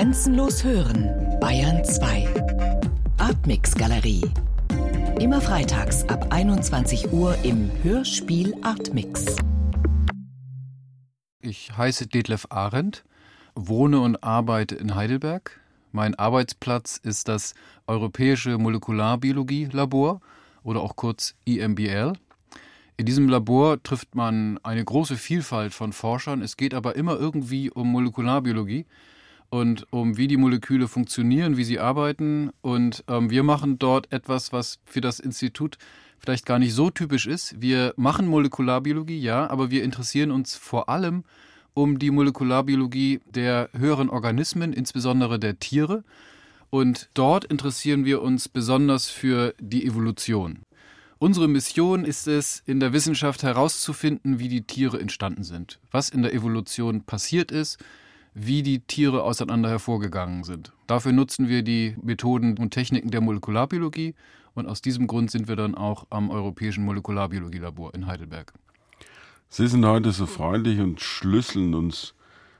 Grenzenlos hören, Bayern 2. Artmix Galerie. Immer freitags ab 21 Uhr im Hörspiel Artmix. Ich heiße Detlef Arendt, wohne und arbeite in Heidelberg. Mein Arbeitsplatz ist das Europäische Molekularbiologie-Labor oder auch kurz EMBL. In diesem Labor trifft man eine große Vielfalt von Forschern. Es geht aber immer irgendwie um Molekularbiologie und um wie die Moleküle funktionieren, wie sie arbeiten. Und ähm, wir machen dort etwas, was für das Institut vielleicht gar nicht so typisch ist. Wir machen Molekularbiologie, ja, aber wir interessieren uns vor allem um die Molekularbiologie der höheren Organismen, insbesondere der Tiere. Und dort interessieren wir uns besonders für die Evolution. Unsere Mission ist es, in der Wissenschaft herauszufinden, wie die Tiere entstanden sind, was in der Evolution passiert ist, wie die Tiere auseinander hervorgegangen sind. Dafür nutzen wir die Methoden und Techniken der Molekularbiologie und aus diesem Grund sind wir dann auch am Europäischen Molekularbiologielabor in Heidelberg. Sie sind heute so freundlich und schlüsseln uns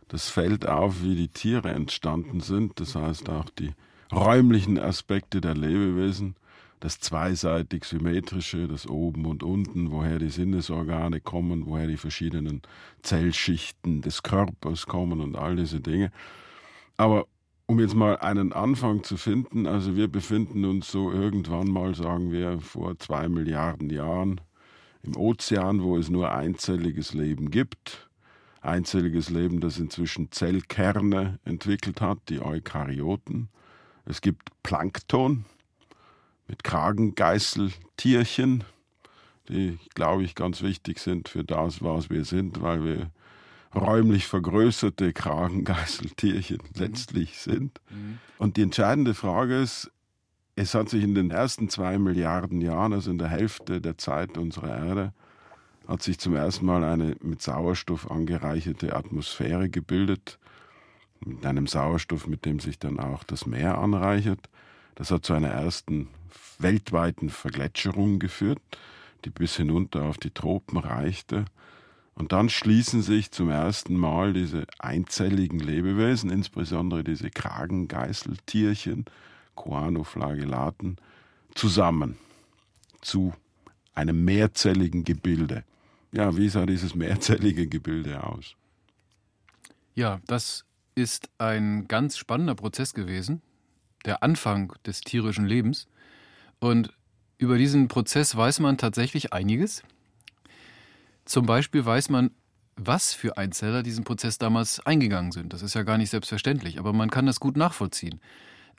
das Feld auf, wie die Tiere entstanden sind, das heißt auch die räumlichen Aspekte der Lebewesen das zweiseitig symmetrische, das oben und unten, woher die Sinnesorgane kommen, woher die verschiedenen Zellschichten des Körpers kommen und all diese Dinge. Aber um jetzt mal einen Anfang zu finden, also wir befinden uns so irgendwann mal, sagen wir, vor zwei Milliarden Jahren im Ozean, wo es nur einzelliges Leben gibt. Einzelliges Leben, das inzwischen Zellkerne entwickelt hat, die Eukaryoten. Es gibt Plankton, mit Kragengeißeltierchen, die, glaube ich, ganz wichtig sind für das, was wir sind, weil wir räumlich vergrößerte Kragengeißeltierchen mhm. letztlich sind. Mhm. Und die entscheidende Frage ist, es hat sich in den ersten zwei Milliarden Jahren, also in der Hälfte der Zeit unserer Erde, hat sich zum ersten Mal eine mit Sauerstoff angereicherte Atmosphäre gebildet, mit einem Sauerstoff, mit dem sich dann auch das Meer anreichert. Das hat zu einer ersten weltweiten Vergletscherung geführt, die bis hinunter auf die Tropen reichte. Und dann schließen sich zum ersten Mal diese einzelligen Lebewesen, insbesondere diese Kragengeißeltierchen, Coanoflagellaten, zusammen zu einem mehrzelligen Gebilde. Ja, wie sah dieses mehrzellige Gebilde aus? Ja, das ist ein ganz spannender Prozess gewesen, der Anfang des tierischen Lebens. Und über diesen Prozess weiß man tatsächlich einiges. Zum Beispiel weiß man, was für Einzeller diesen Prozess damals eingegangen sind. Das ist ja gar nicht selbstverständlich, aber man kann das gut nachvollziehen.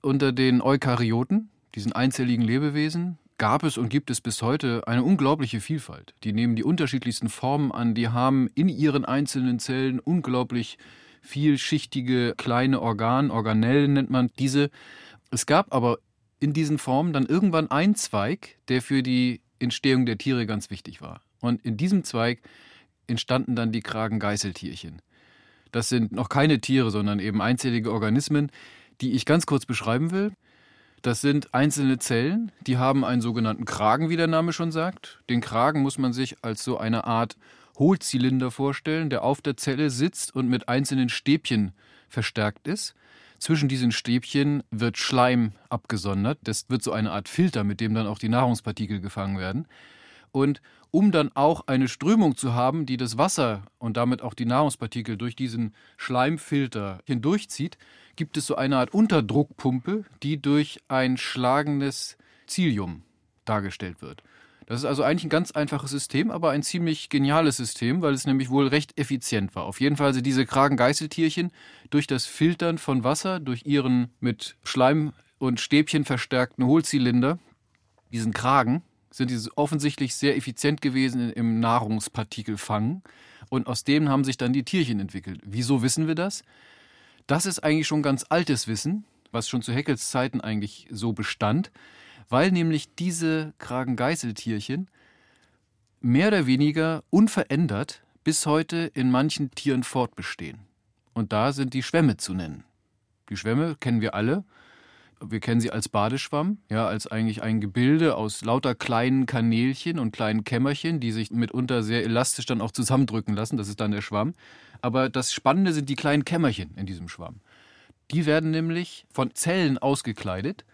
Unter den Eukaryoten, diesen einzelligen Lebewesen, gab es und gibt es bis heute eine unglaubliche Vielfalt. Die nehmen die unterschiedlichsten Formen an, die haben in ihren einzelnen Zellen unglaublich vielschichtige kleine Organ, Organellen nennt man diese. Es gab aber in diesen Formen dann irgendwann ein Zweig, der für die Entstehung der Tiere ganz wichtig war. Und in diesem Zweig entstanden dann die Kragengeißeltierchen. Das sind noch keine Tiere, sondern eben einzellige Organismen, die ich ganz kurz beschreiben will. Das sind einzelne Zellen, die haben einen sogenannten Kragen, wie der Name schon sagt. Den Kragen muss man sich als so eine Art Hohlzylinder vorstellen, der auf der Zelle sitzt und mit einzelnen Stäbchen verstärkt ist. Zwischen diesen Stäbchen wird Schleim abgesondert. Das wird so eine Art Filter, mit dem dann auch die Nahrungspartikel gefangen werden. Und um dann auch eine Strömung zu haben, die das Wasser und damit auch die Nahrungspartikel durch diesen Schleimfilter hindurchzieht, gibt es so eine Art Unterdruckpumpe, die durch ein schlagendes Zilium dargestellt wird. Das ist also eigentlich ein ganz einfaches System, aber ein ziemlich geniales System, weil es nämlich wohl recht effizient war. Auf jeden Fall sind diese Kragengeißeltierchen durch das Filtern von Wasser, durch ihren mit Schleim und Stäbchen verstärkten Hohlzylinder, diesen Kragen, sind diese offensichtlich sehr effizient gewesen im Nahrungspartikelfangen. Und aus dem haben sich dann die Tierchen entwickelt. Wieso wissen wir das? Das ist eigentlich schon ganz altes Wissen, was schon zu Haeckels Zeiten eigentlich so bestand weil nämlich diese Kragengeißeltierchen mehr oder weniger unverändert bis heute in manchen Tieren fortbestehen. Und da sind die Schwämme zu nennen. Die Schwämme kennen wir alle. Wir kennen sie als Badeschwamm, ja, als eigentlich ein Gebilde aus lauter kleinen Kanälchen und kleinen Kämmerchen, die sich mitunter sehr elastisch dann auch zusammendrücken lassen. Das ist dann der Schwamm. Aber das Spannende sind die kleinen Kämmerchen in diesem Schwamm. Die werden nämlich von Zellen ausgekleidet,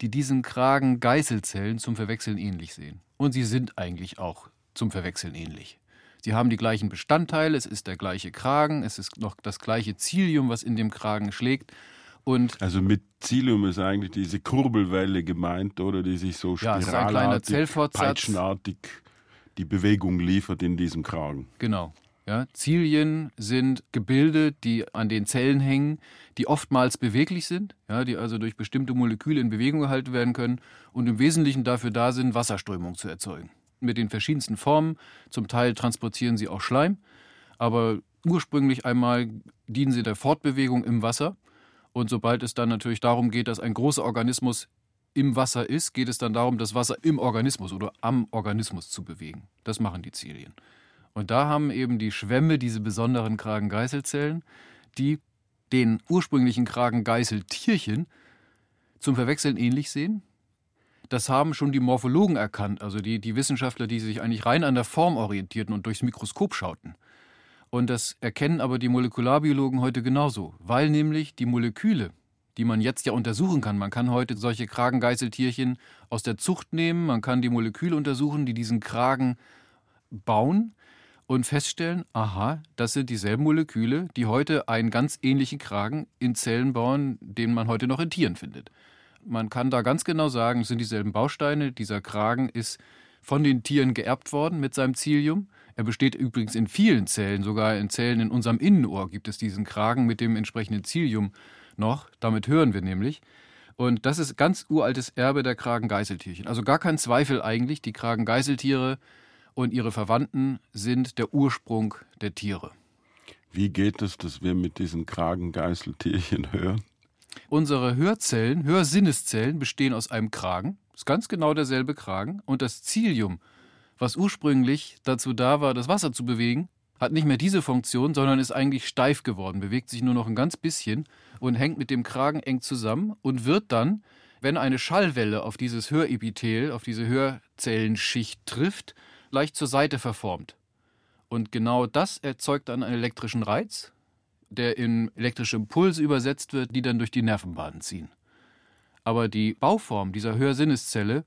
die diesen Kragen Geißelzellen zum Verwechseln ähnlich sehen. Und sie sind eigentlich auch zum Verwechseln ähnlich. Sie haben die gleichen Bestandteile, es ist der gleiche Kragen, es ist noch das gleiche Zilium, was in dem Kragen schlägt. Und also mit Zilium ist eigentlich diese Kurbelwelle gemeint, oder die sich so ja, spiralartig, peitschenartig die Bewegung liefert in diesem Kragen. Genau. Ja, Zilien sind Gebilde, die an den Zellen hängen, die oftmals beweglich sind, ja, die also durch bestimmte Moleküle in Bewegung gehalten werden können und im Wesentlichen dafür da sind, Wasserströmung zu erzeugen. Mit den verschiedensten Formen. Zum Teil transportieren sie auch Schleim, aber ursprünglich einmal dienen sie der Fortbewegung im Wasser. Und sobald es dann natürlich darum geht, dass ein großer Organismus im Wasser ist, geht es dann darum, das Wasser im Organismus oder am Organismus zu bewegen. Das machen die Zilien. Und da haben eben die Schwämme diese besonderen Kragengeißelzellen, die den ursprünglichen Kragengeißeltierchen zum Verwechseln ähnlich sehen. Das haben schon die Morphologen erkannt, also die, die Wissenschaftler, die sich eigentlich rein an der Form orientierten und durchs Mikroskop schauten. Und das erkennen aber die Molekularbiologen heute genauso, weil nämlich die Moleküle, die man jetzt ja untersuchen kann, man kann heute solche Kragengeißeltierchen aus der Zucht nehmen, man kann die Moleküle untersuchen, die diesen Kragen bauen und feststellen, aha, das sind dieselben Moleküle, die heute einen ganz ähnlichen Kragen in Zellen bauen, den man heute noch in Tieren findet. Man kann da ganz genau sagen, es sind dieselben Bausteine. Dieser Kragen ist von den Tieren geerbt worden mit seinem Zilium. Er besteht übrigens in vielen Zellen, sogar in Zellen in unserem Innenohr gibt es diesen Kragen mit dem entsprechenden Zilium noch. Damit hören wir nämlich. Und das ist ganz uraltes Erbe der Kragengeißeltierchen. Also gar kein Zweifel eigentlich, die Kragengeißeltiere und ihre Verwandten sind der Ursprung der Tiere. Wie geht es, dass wir mit diesen Kragengeißeltierchen hören? Unsere Hörzellen, Hörsinneszellen bestehen aus einem Kragen, ist ganz genau derselbe Kragen, und das Zilium, was ursprünglich dazu da war, das Wasser zu bewegen, hat nicht mehr diese Funktion, sondern ist eigentlich steif geworden, bewegt sich nur noch ein ganz bisschen und hängt mit dem Kragen eng zusammen und wird dann, wenn eine Schallwelle auf dieses Hörepithel, auf diese Hörzellenschicht trifft, leicht zur Seite verformt. Und genau das erzeugt dann einen elektrischen Reiz, der in elektrische Impulse übersetzt wird, die dann durch die Nervenbahnen ziehen. Aber die Bauform dieser Hörsinneszelle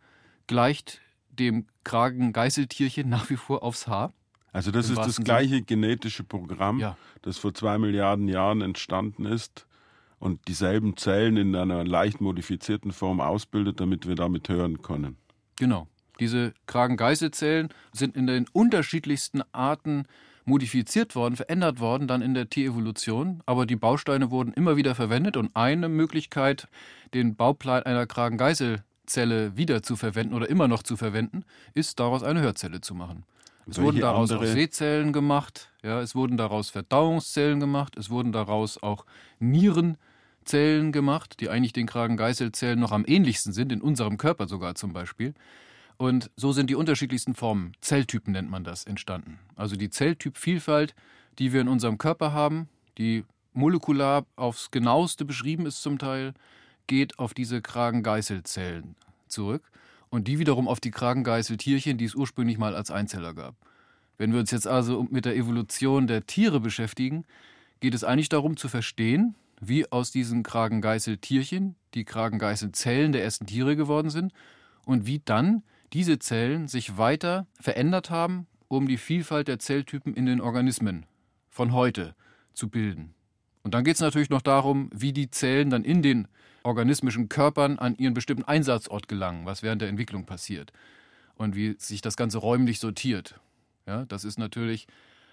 gleicht dem Kragen-Geißeltierchen nach wie vor aufs Haar. Also das ist das gleiche Sinn. genetische Programm, ja. das vor zwei Milliarden Jahren entstanden ist und dieselben Zellen in einer leicht modifizierten Form ausbildet, damit wir damit hören können. Genau. Diese Kragengeißelzellen sind in den unterschiedlichsten Arten modifiziert worden, verändert worden, dann in der Tierevolution. Aber die Bausteine wurden immer wieder verwendet und eine Möglichkeit, den Bauplan einer Kragengeißelzelle wieder zu verwenden oder immer noch zu verwenden, ist daraus eine Hörzelle zu machen. Es Welche wurden daraus auch Sehzellen gemacht, ja, es wurden daraus Verdauungszellen gemacht, es wurden daraus auch Nierenzellen gemacht, die eigentlich den Kragengeißelzellen noch am ähnlichsten sind, in unserem Körper sogar zum Beispiel. Und so sind die unterschiedlichsten Formen, Zelltypen nennt man das, entstanden. Also die Zelltypvielfalt, die wir in unserem Körper haben, die molekular aufs genaueste beschrieben ist zum Teil, geht auf diese Kragengeißelzellen zurück und die wiederum auf die Kragengeißeltierchen, die es ursprünglich mal als Einzeller gab. Wenn wir uns jetzt also mit der Evolution der Tiere beschäftigen, geht es eigentlich darum zu verstehen, wie aus diesen Kragengeißeltierchen die Kragengeißelzellen der ersten Tiere geworden sind und wie dann diese Zellen sich weiter verändert haben, um die Vielfalt der Zelltypen in den Organismen von heute zu bilden. Und dann geht es natürlich noch darum, wie die Zellen dann in den organismischen Körpern an ihren bestimmten Einsatzort gelangen, was während der Entwicklung passiert und wie sich das Ganze räumlich sortiert. Ja, das ist natürlich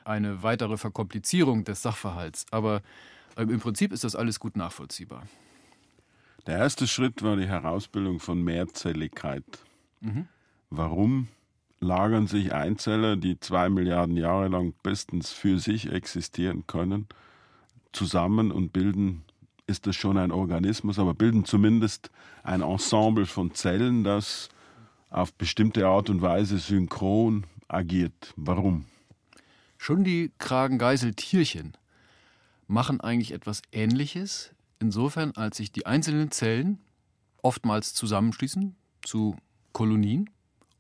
eine weitere Verkomplizierung des Sachverhalts, aber ähm, im Prinzip ist das alles gut nachvollziehbar. Der erste Schritt war die Herausbildung von Mehrzelligkeit. Mhm. Warum lagern sich Einzeller, die zwei Milliarden Jahre lang bestens für sich existieren können, zusammen und bilden, ist das schon ein Organismus, aber bilden zumindest ein Ensemble von Zellen, das auf bestimmte Art und Weise synchron agiert. Warum? Schon die Kragengeißeltierchen machen eigentlich etwas Ähnliches, insofern als sich die einzelnen Zellen oftmals zusammenschließen zu Kolonien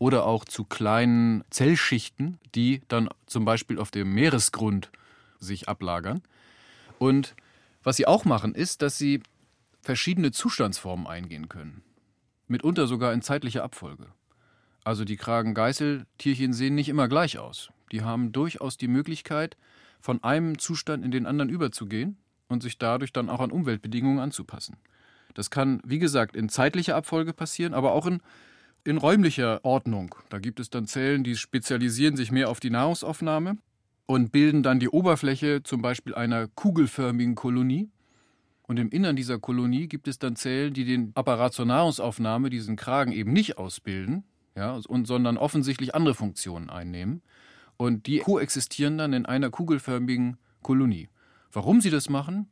oder auch zu kleinen Zellschichten, die dann zum Beispiel auf dem Meeresgrund sich ablagern. Und Was sie auch machen, ist, dass sie verschiedene Zustandsformen eingehen können. Mitunter sogar in zeitlicher Abfolge. Also die Kragengeißeltierchen sehen nicht immer gleich aus. Die haben durchaus die Möglichkeit, von einem Zustand in den anderen überzugehen und sich dadurch dann auch an Umweltbedingungen anzupassen. Das kann, wie gesagt, in zeitlicher Abfolge passieren, aber auch in, in räumlicher Ordnung. Da gibt es dann Zellen, die spezialisieren sich mehr auf die Nahrungsaufnahme und bilden dann die Oberfläche zum Beispiel einer kugelförmigen Kolonie. Und im Innern dieser Kolonie gibt es dann Zellen, die den Apparat zur Nahrungsaufnahme, diesen Kragen eben nicht ausbilden, ja, und, sondern offensichtlich andere Funktionen einnehmen. Und die koexistieren dann in einer kugelförmigen Kolonie. Warum sie das machen,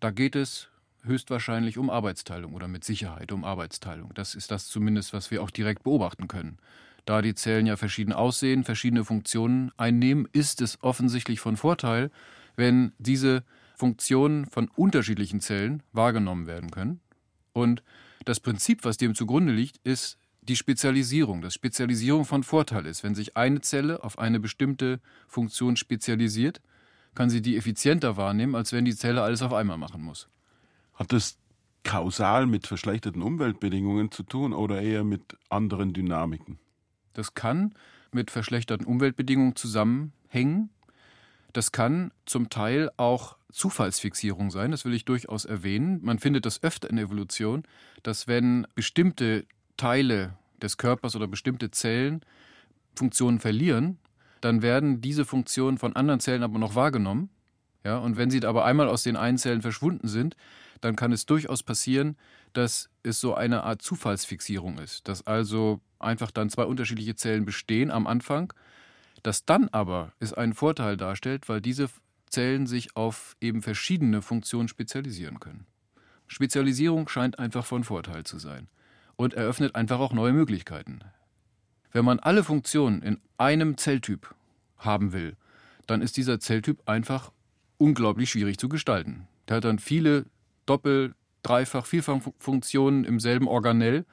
da geht es höchstwahrscheinlich um Arbeitsteilung oder mit Sicherheit um Arbeitsteilung. Das ist das zumindest, was wir auch direkt beobachten können. Da die Zellen ja verschieden aussehen, verschiedene Funktionen einnehmen, ist es offensichtlich von Vorteil, wenn diese Funktionen von unterschiedlichen Zellen wahrgenommen werden können. Und das Prinzip, was dem zugrunde liegt, ist die Spezialisierung, dass Spezialisierung von Vorteil ist. Wenn sich eine Zelle auf eine bestimmte Funktion spezialisiert, kann sie die effizienter wahrnehmen, als wenn die Zelle alles auf einmal machen muss. Hat das kausal mit verschlechterten Umweltbedingungen zu tun oder eher mit anderen Dynamiken? Das kann mit verschlechterten Umweltbedingungen zusammenhängen. Das kann zum Teil auch Zufallsfixierung sein, das will ich durchaus erwähnen. Man findet das öfter in der Evolution, dass wenn bestimmte Teile des Körpers oder bestimmte Zellen Funktionen verlieren, dann werden diese Funktionen von anderen Zellen aber noch wahrgenommen. Ja, und wenn sie aber einmal aus den einen Zellen verschwunden sind, dann kann es durchaus passieren, dass es so eine Art Zufallsfixierung ist, dass also einfach dann zwei unterschiedliche Zellen bestehen am Anfang, das dann aber es einen Vorteil darstellt, weil diese Zellen sich auf eben verschiedene Funktionen spezialisieren können. Spezialisierung scheint einfach von Vorteil zu sein und eröffnet einfach auch neue Möglichkeiten. Wenn man alle Funktionen in einem Zelltyp haben will, dann ist dieser Zelltyp einfach unglaublich schwierig zu gestalten. Der hat dann viele Doppel-, Dreifach-, Vielfachfunktionen im selben Organell,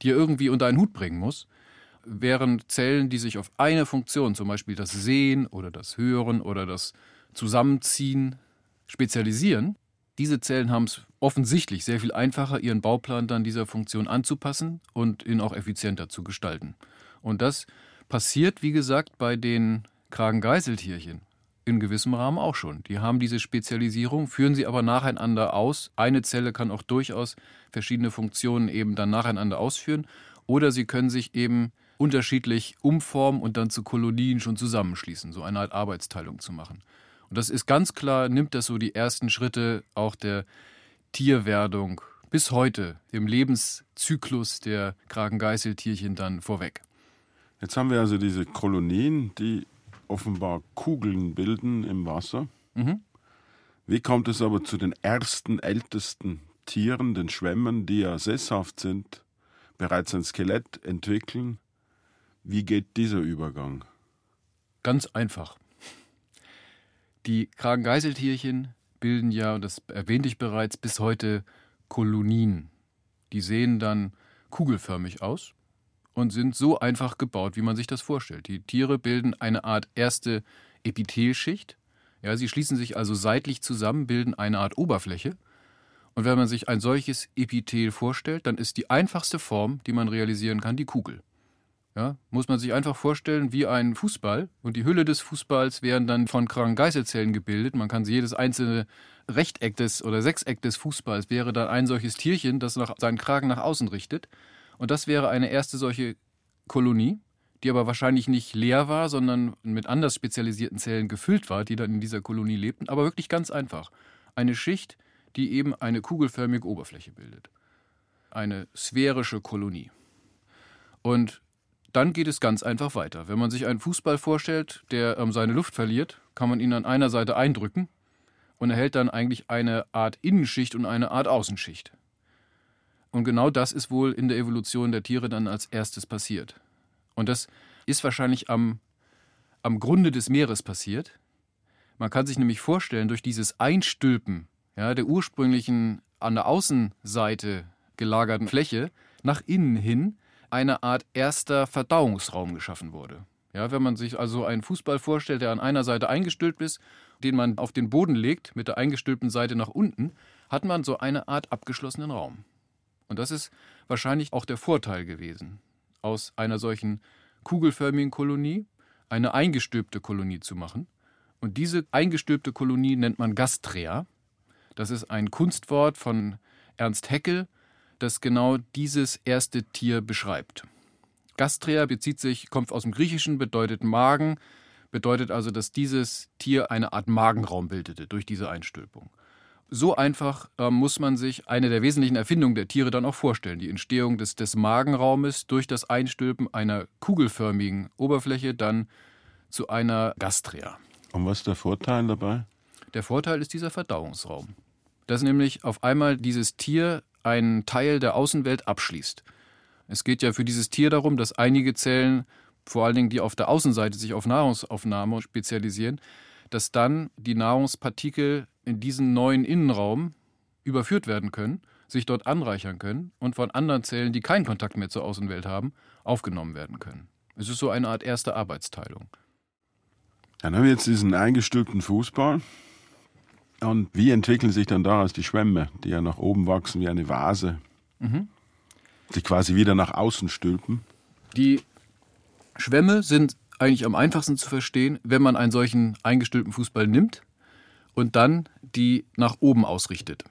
die er irgendwie unter einen Hut bringen muss. Während Zellen, die sich auf eine Funktion, zum Beispiel das Sehen oder das Hören oder das Zusammenziehen, spezialisieren, diese Zellen haben es offensichtlich sehr viel einfacher, ihren Bauplan dann dieser Funktion anzupassen und ihn auch effizienter zu gestalten. Und das passiert, wie gesagt, bei den Kragengeißeltierchen in gewissem Rahmen auch schon. Die haben diese Spezialisierung, führen sie aber nacheinander aus. Eine Zelle kann auch durchaus verschiedene Funktionen eben dann nacheinander ausführen. Oder sie können sich eben unterschiedlich umformen und dann zu Kolonien schon zusammenschließen, so eine Art Arbeitsteilung zu machen. Und das ist ganz klar, nimmt das so die ersten Schritte auch der Tierwerdung bis heute im Lebenszyklus der Kragengeißeltierchen dann vorweg. Jetzt haben wir also diese Kolonien, die offenbar Kugeln bilden im Wasser. Mhm. Wie kommt es aber zu den ersten, ältesten Tieren, den Schwämmern, die ja sesshaft sind, bereits ein Skelett entwickeln? Wie geht dieser Übergang? Ganz einfach. Die Kragengeißeltierchen bilden ja, und das erwähnte ich bereits, bis heute Kolonien. Die sehen dann kugelförmig aus und sind so einfach gebaut, wie man sich das vorstellt. Die Tiere bilden eine Art erste Epithelschicht. Ja, sie schließen sich also seitlich zusammen, bilden eine Art Oberfläche. Und wenn man sich ein solches Epithel vorstellt, dann ist die einfachste Form, die man realisieren kann, die Kugel. Ja, muss man sich einfach vorstellen wie ein Fußball und die Hülle des Fußballs wären dann von Geißelzellen gebildet. Man kann jedes einzelne Rechteck des oder Sechseck des Fußballs wäre dann ein solches Tierchen, das nach, seinen Kragen nach außen richtet. Und das wäre eine erste solche Kolonie, die aber wahrscheinlich nicht leer war, sondern mit anders spezialisierten Zellen gefüllt war, die dann in dieser Kolonie lebten. Aber wirklich ganz einfach. Eine Schicht, die eben eine kugelförmige Oberfläche bildet. Eine sphärische Kolonie. Und dann geht es ganz einfach weiter. Wenn man sich einen Fußball vorstellt, der ähm, seine Luft verliert, kann man ihn an einer Seite eindrücken und erhält dann eigentlich eine Art Innenschicht und eine Art Außenschicht. Und genau das ist wohl in der Evolution der Tiere dann als erstes passiert. Und das ist wahrscheinlich am, am Grunde des Meeres passiert. Man kann sich nämlich vorstellen, durch dieses Einstülpen ja, der ursprünglichen an der Außenseite gelagerten Fläche nach innen hin eine Art erster Verdauungsraum geschaffen wurde. Ja, wenn man sich also einen Fußball vorstellt, der an einer Seite eingestülpt ist den man auf den Boden legt, mit der eingestülpten Seite nach unten, hat man so eine Art abgeschlossenen Raum. Und das ist wahrscheinlich auch der Vorteil gewesen, aus einer solchen kugelförmigen Kolonie eine eingestülpte Kolonie zu machen. Und diese eingestülpte Kolonie nennt man Gastrea. Das ist ein Kunstwort von Ernst Haeckel, das genau dieses erste Tier beschreibt. Gastrea bezieht sich, kommt aus dem Griechischen, bedeutet Magen, bedeutet also, dass dieses Tier eine Art Magenraum bildete durch diese Einstülpung. So einfach äh, muss man sich eine der wesentlichen Erfindungen der Tiere dann auch vorstellen. Die Entstehung des, des Magenraumes durch das Einstülpen einer kugelförmigen Oberfläche dann zu einer Gastrea. Und was ist der Vorteil dabei? Der Vorteil ist dieser Verdauungsraum. Dass nämlich auf einmal dieses Tier einen Teil der Außenwelt abschließt. Es geht ja für dieses Tier darum, dass einige Zellen, vor allen Dingen die auf der Außenseite sich auf Nahrungsaufnahme spezialisieren, dass dann die Nahrungspartikel in diesen neuen Innenraum überführt werden können, sich dort anreichern können und von anderen Zellen, die keinen Kontakt mehr zur Außenwelt haben, aufgenommen werden können. Es ist so eine Art erste Arbeitsteilung. Dann haben wir jetzt diesen eingestülpten Fußball. Und wie entwickeln sich dann daraus die Schwämme, die ja nach oben wachsen wie eine Vase, mhm. sich quasi wieder nach außen stülpen? Die Schwämme sind eigentlich am einfachsten zu verstehen, wenn man einen solchen eingestülpten Fußball nimmt und dann die nach oben ausrichtet.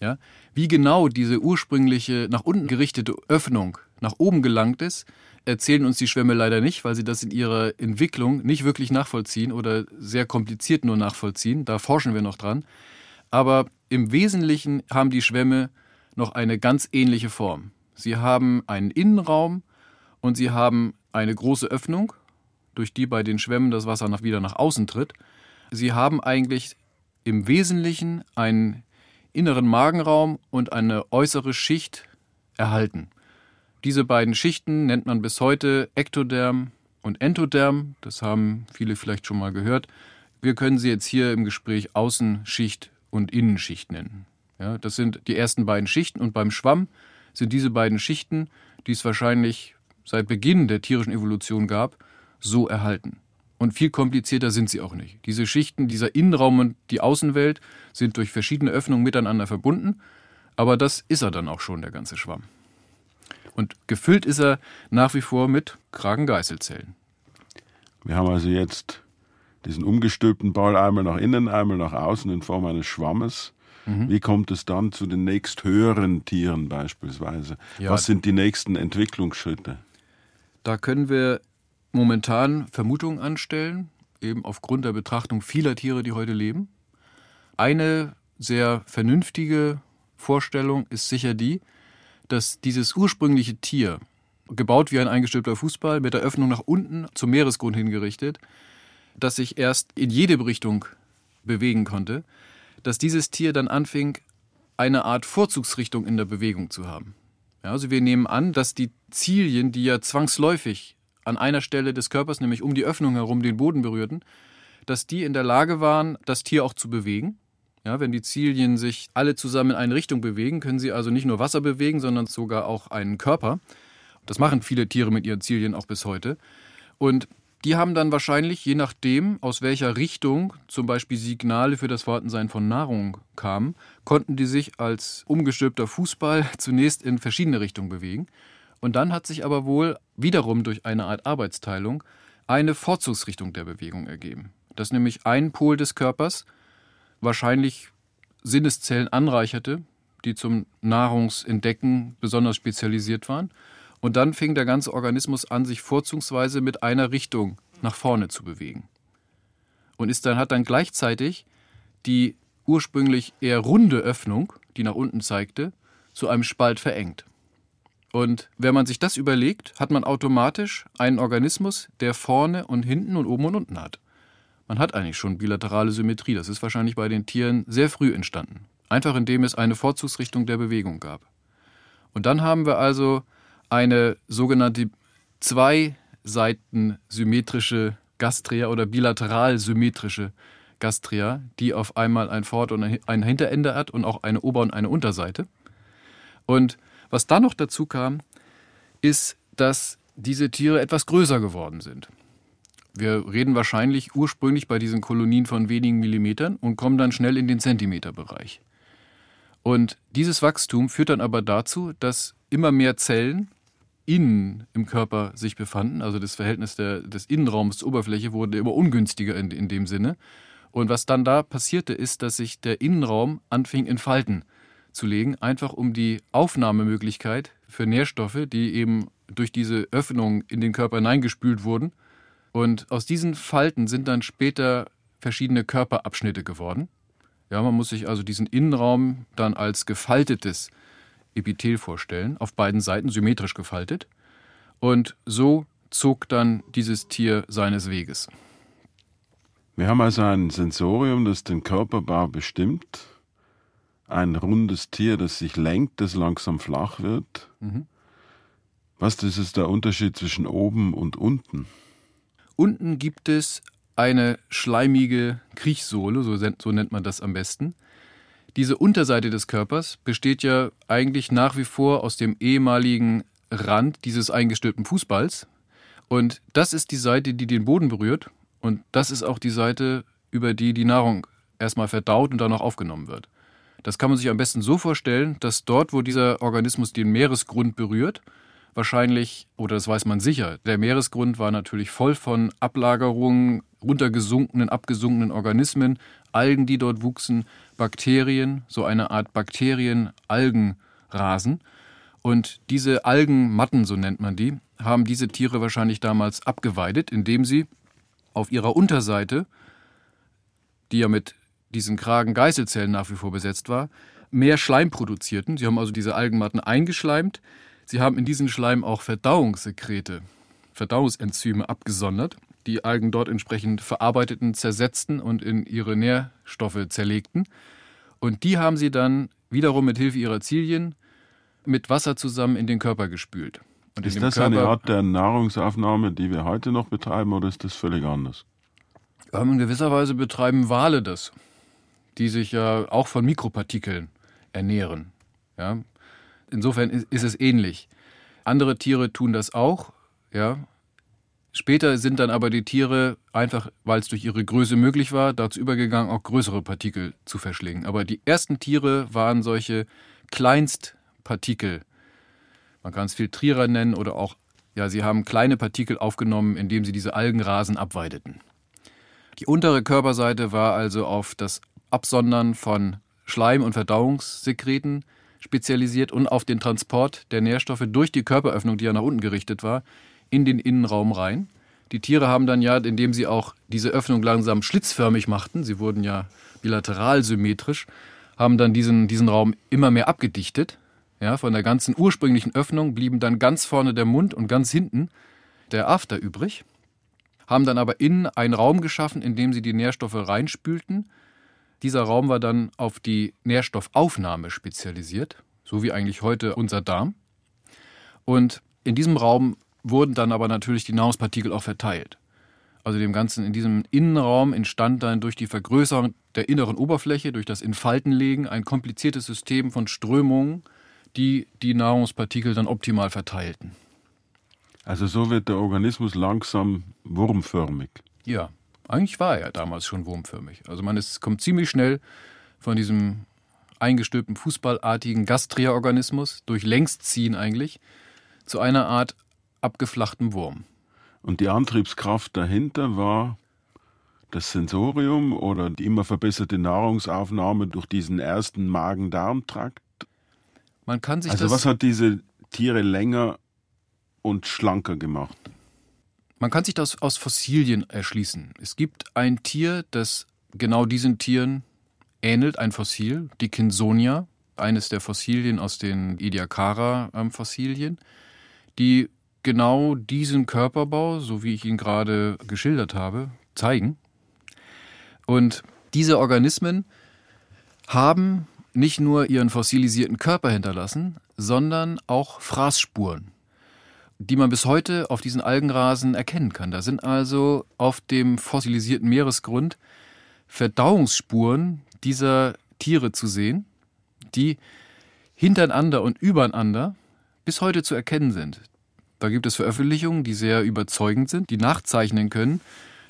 Ja? Wie genau diese ursprüngliche nach unten gerichtete Öffnung nach oben gelangt ist, erzählen uns die Schwämme leider nicht, weil sie das in ihrer Entwicklung nicht wirklich nachvollziehen oder sehr kompliziert nur nachvollziehen. Da forschen wir noch dran. Aber im Wesentlichen haben die Schwämme noch eine ganz ähnliche Form. Sie haben einen Innenraum und sie haben eine große Öffnung, durch die bei den Schwämmen das Wasser nach, wieder nach außen tritt. Sie haben eigentlich im Wesentlichen einen inneren Magenraum und eine äußere Schicht erhalten. Diese beiden Schichten nennt man bis heute Ektoderm und Entoderm. Das haben viele vielleicht schon mal gehört. Wir können sie jetzt hier im Gespräch Außenschicht und Innenschicht nennen. Ja, das sind die ersten beiden Schichten und beim Schwamm sind diese beiden Schichten, die es wahrscheinlich seit Beginn der tierischen Evolution gab, so erhalten. Und viel komplizierter sind sie auch nicht. Diese Schichten, dieser Innenraum und die Außenwelt sind durch verschiedene Öffnungen miteinander verbunden. Aber das ist er dann auch schon, der ganze Schwamm. Und gefüllt ist er nach wie vor mit Kragengeißelzellen. Wir haben also jetzt diesen umgestülpten Ball einmal nach innen, einmal nach außen in Form eines Schwammes. Mhm. Wie kommt es dann zu den nächsthöheren Tieren beispielsweise? Ja, Was sind die nächsten Entwicklungsschritte? Da können wir momentan Vermutungen anstellen, eben aufgrund der Betrachtung vieler Tiere, die heute leben. Eine sehr vernünftige Vorstellung ist sicher die, dass dieses ursprüngliche Tier, gebaut wie ein eingestülpter Fußball, mit der Öffnung nach unten zum Meeresgrund hingerichtet, dass sich erst in jede Richtung bewegen konnte, dass dieses Tier dann anfing, eine Art Vorzugsrichtung in der Bewegung zu haben. Ja, also wir nehmen an, dass die Zilien, die ja zwangsläufig an einer Stelle des Körpers, nämlich um die Öffnung herum, den Boden berührten, dass die in der Lage waren, das Tier auch zu bewegen. Ja, wenn die Zilien sich alle zusammen in eine Richtung bewegen, können sie also nicht nur Wasser bewegen, sondern sogar auch einen Körper. Das machen viele Tiere mit ihren Zilien auch bis heute. Und die haben dann wahrscheinlich, je nachdem, aus welcher Richtung zum Beispiel Signale für das Vorhandensein von Nahrung kamen, konnten die sich als umgestülpter Fußball zunächst in verschiedene Richtungen bewegen. Und dann hat sich aber wohl wiederum durch eine Art Arbeitsteilung eine Vorzugsrichtung der Bewegung ergeben. Dass nämlich ein Pol des Körpers wahrscheinlich Sinneszellen anreicherte, die zum Nahrungsentdecken besonders spezialisiert waren. Und dann fing der ganze Organismus an, sich vorzugsweise mit einer Richtung nach vorne zu bewegen. Und ist dann, hat dann gleichzeitig die ursprünglich eher runde Öffnung, die nach unten zeigte, zu einem Spalt verengt. Und wenn man sich das überlegt, hat man automatisch einen Organismus, der vorne und hinten und oben und unten hat. Man hat eigentlich schon bilaterale Symmetrie. Das ist wahrscheinlich bei den Tieren sehr früh entstanden. Einfach indem es eine Vorzugsrichtung der Bewegung gab. Und dann haben wir also eine sogenannte zwei Seiten symmetrische Gastria oder bilateral symmetrische Gastria, die auf einmal ein Fort- und ein Hinterende hat und auch eine Ober- und eine Unterseite. Und was dann noch dazu kam, ist, dass diese Tiere etwas größer geworden sind. Wir reden wahrscheinlich ursprünglich bei diesen Kolonien von wenigen Millimetern und kommen dann schnell in den Zentimeterbereich. Und dieses Wachstum führt dann aber dazu, dass immer mehr Zellen innen im Körper sich befanden. Also das Verhältnis der, des Innenraums zur Oberfläche wurde immer ungünstiger in, in dem Sinne. Und was dann da passierte, ist, dass sich der Innenraum anfing in Falten zu legen, einfach um die Aufnahmemöglichkeit für Nährstoffe, die eben durch diese Öffnung in den Körper hineingespült wurden. Und aus diesen Falten sind dann später verschiedene Körperabschnitte geworden. Ja, man muss sich also diesen Innenraum dann als gefaltetes Epithel vorstellen, auf beiden Seiten symmetrisch gefaltet. Und so zog dann dieses Tier seines Weges. Wir haben also ein Sensorium, das den Körperbau bestimmt, ein rundes Tier, das sich lenkt, das langsam flach wird. Mhm. Was ist der Unterschied zwischen oben und unten? Unten gibt es eine schleimige Kriechsohle, so, so nennt man das am besten. Diese Unterseite des Körpers besteht ja eigentlich nach wie vor aus dem ehemaligen Rand dieses eingestülpten Fußballs. Und das ist die Seite, die den Boden berührt. Und das ist auch die Seite, über die die Nahrung erstmal verdaut und dann auch aufgenommen wird. Das kann man sich am besten so vorstellen, dass dort, wo dieser Organismus den Meeresgrund berührt, wahrscheinlich, oder das weiß man sicher, der Meeresgrund war natürlich voll von Ablagerungen, runtergesunkenen, abgesunkenen Organismen, Algen, die dort wuchsen, Bakterien, so eine Art Bakterien-Algenrasen. Und diese Algenmatten, so nennt man die, haben diese Tiere wahrscheinlich damals abgeweidet, indem sie auf ihrer Unterseite, die ja mit diesen Kragen-Geißelzellen nach wie vor besetzt war, mehr Schleim produzierten. Sie haben also diese Algenmatten eingeschleimt. Sie haben in diesen Schleim auch Verdauungssekrete, Verdauungsenzyme abgesondert die Algen dort entsprechend verarbeiteten, zersetzten und in ihre Nährstoffe zerlegten. Und die haben sie dann wiederum mit Hilfe ihrer Zilien mit Wasser zusammen in den Körper gespült. Und ist das Körper, eine Art der Nahrungsaufnahme, die wir heute noch betreiben, oder ist das völlig anders? In gewisser Weise betreiben Wale das, die sich ja auch von Mikropartikeln ernähren. Ja? Insofern ist es ähnlich. Andere Tiere tun das auch, ja, Später sind dann aber die Tiere, einfach weil es durch ihre Größe möglich war, dazu übergegangen, auch größere Partikel zu verschlingen. Aber die ersten Tiere waren solche Kleinstpartikel. Man kann es Filtrierer nennen oder auch, ja, sie haben kleine Partikel aufgenommen, indem sie diese Algenrasen abweideten. Die untere Körperseite war also auf das Absondern von Schleim- und Verdauungssekreten spezialisiert und auf den Transport der Nährstoffe durch die Körperöffnung, die ja nach unten gerichtet war, in den Innenraum rein. Die Tiere haben dann ja, indem sie auch diese Öffnung langsam schlitzförmig machten, sie wurden ja bilateral symmetrisch, haben dann diesen, diesen Raum immer mehr abgedichtet. Ja, von der ganzen ursprünglichen Öffnung blieben dann ganz vorne der Mund und ganz hinten der After übrig. Haben dann aber innen einen Raum geschaffen, in dem sie die Nährstoffe reinspülten. Dieser Raum war dann auf die Nährstoffaufnahme spezialisiert, so wie eigentlich heute unser Darm. Und in diesem Raum wurden dann aber natürlich die Nahrungspartikel auch verteilt. Also dem Ganzen in diesem Innenraum entstand dann durch die Vergrößerung der inneren Oberfläche, durch das Infaltenlegen ein kompliziertes System von Strömungen, die die Nahrungspartikel dann optimal verteilten. Also so wird der Organismus langsam wurmförmig. Ja, eigentlich war er damals schon wurmförmig. Also man ist, kommt ziemlich schnell von diesem eingestülpten fußballartigen Gastria-Organismus durch Längsziehen eigentlich zu einer Art abgeflachten Wurm. Und die Antriebskraft dahinter war das Sensorium oder die immer verbesserte Nahrungsaufnahme durch diesen ersten Magen-Darm-Trakt? Man kann sich also was hat diese Tiere länger und schlanker gemacht? Man kann sich das aus Fossilien erschließen. Es gibt ein Tier, das genau diesen Tieren ähnelt, ein Fossil, die Kinsonia, eines der Fossilien aus den Ediacara-Fossilien, die genau diesen Körperbau, so wie ich ihn gerade geschildert habe, zeigen. Und diese Organismen haben nicht nur ihren fossilisierten Körper hinterlassen, sondern auch Fraßspuren, die man bis heute auf diesen Algenrasen erkennen kann. Da sind also auf dem fossilisierten Meeresgrund Verdauungsspuren dieser Tiere zu sehen, die hintereinander und übereinander bis heute zu erkennen sind. Da gibt es Veröffentlichungen, die sehr überzeugend sind, die nachzeichnen können,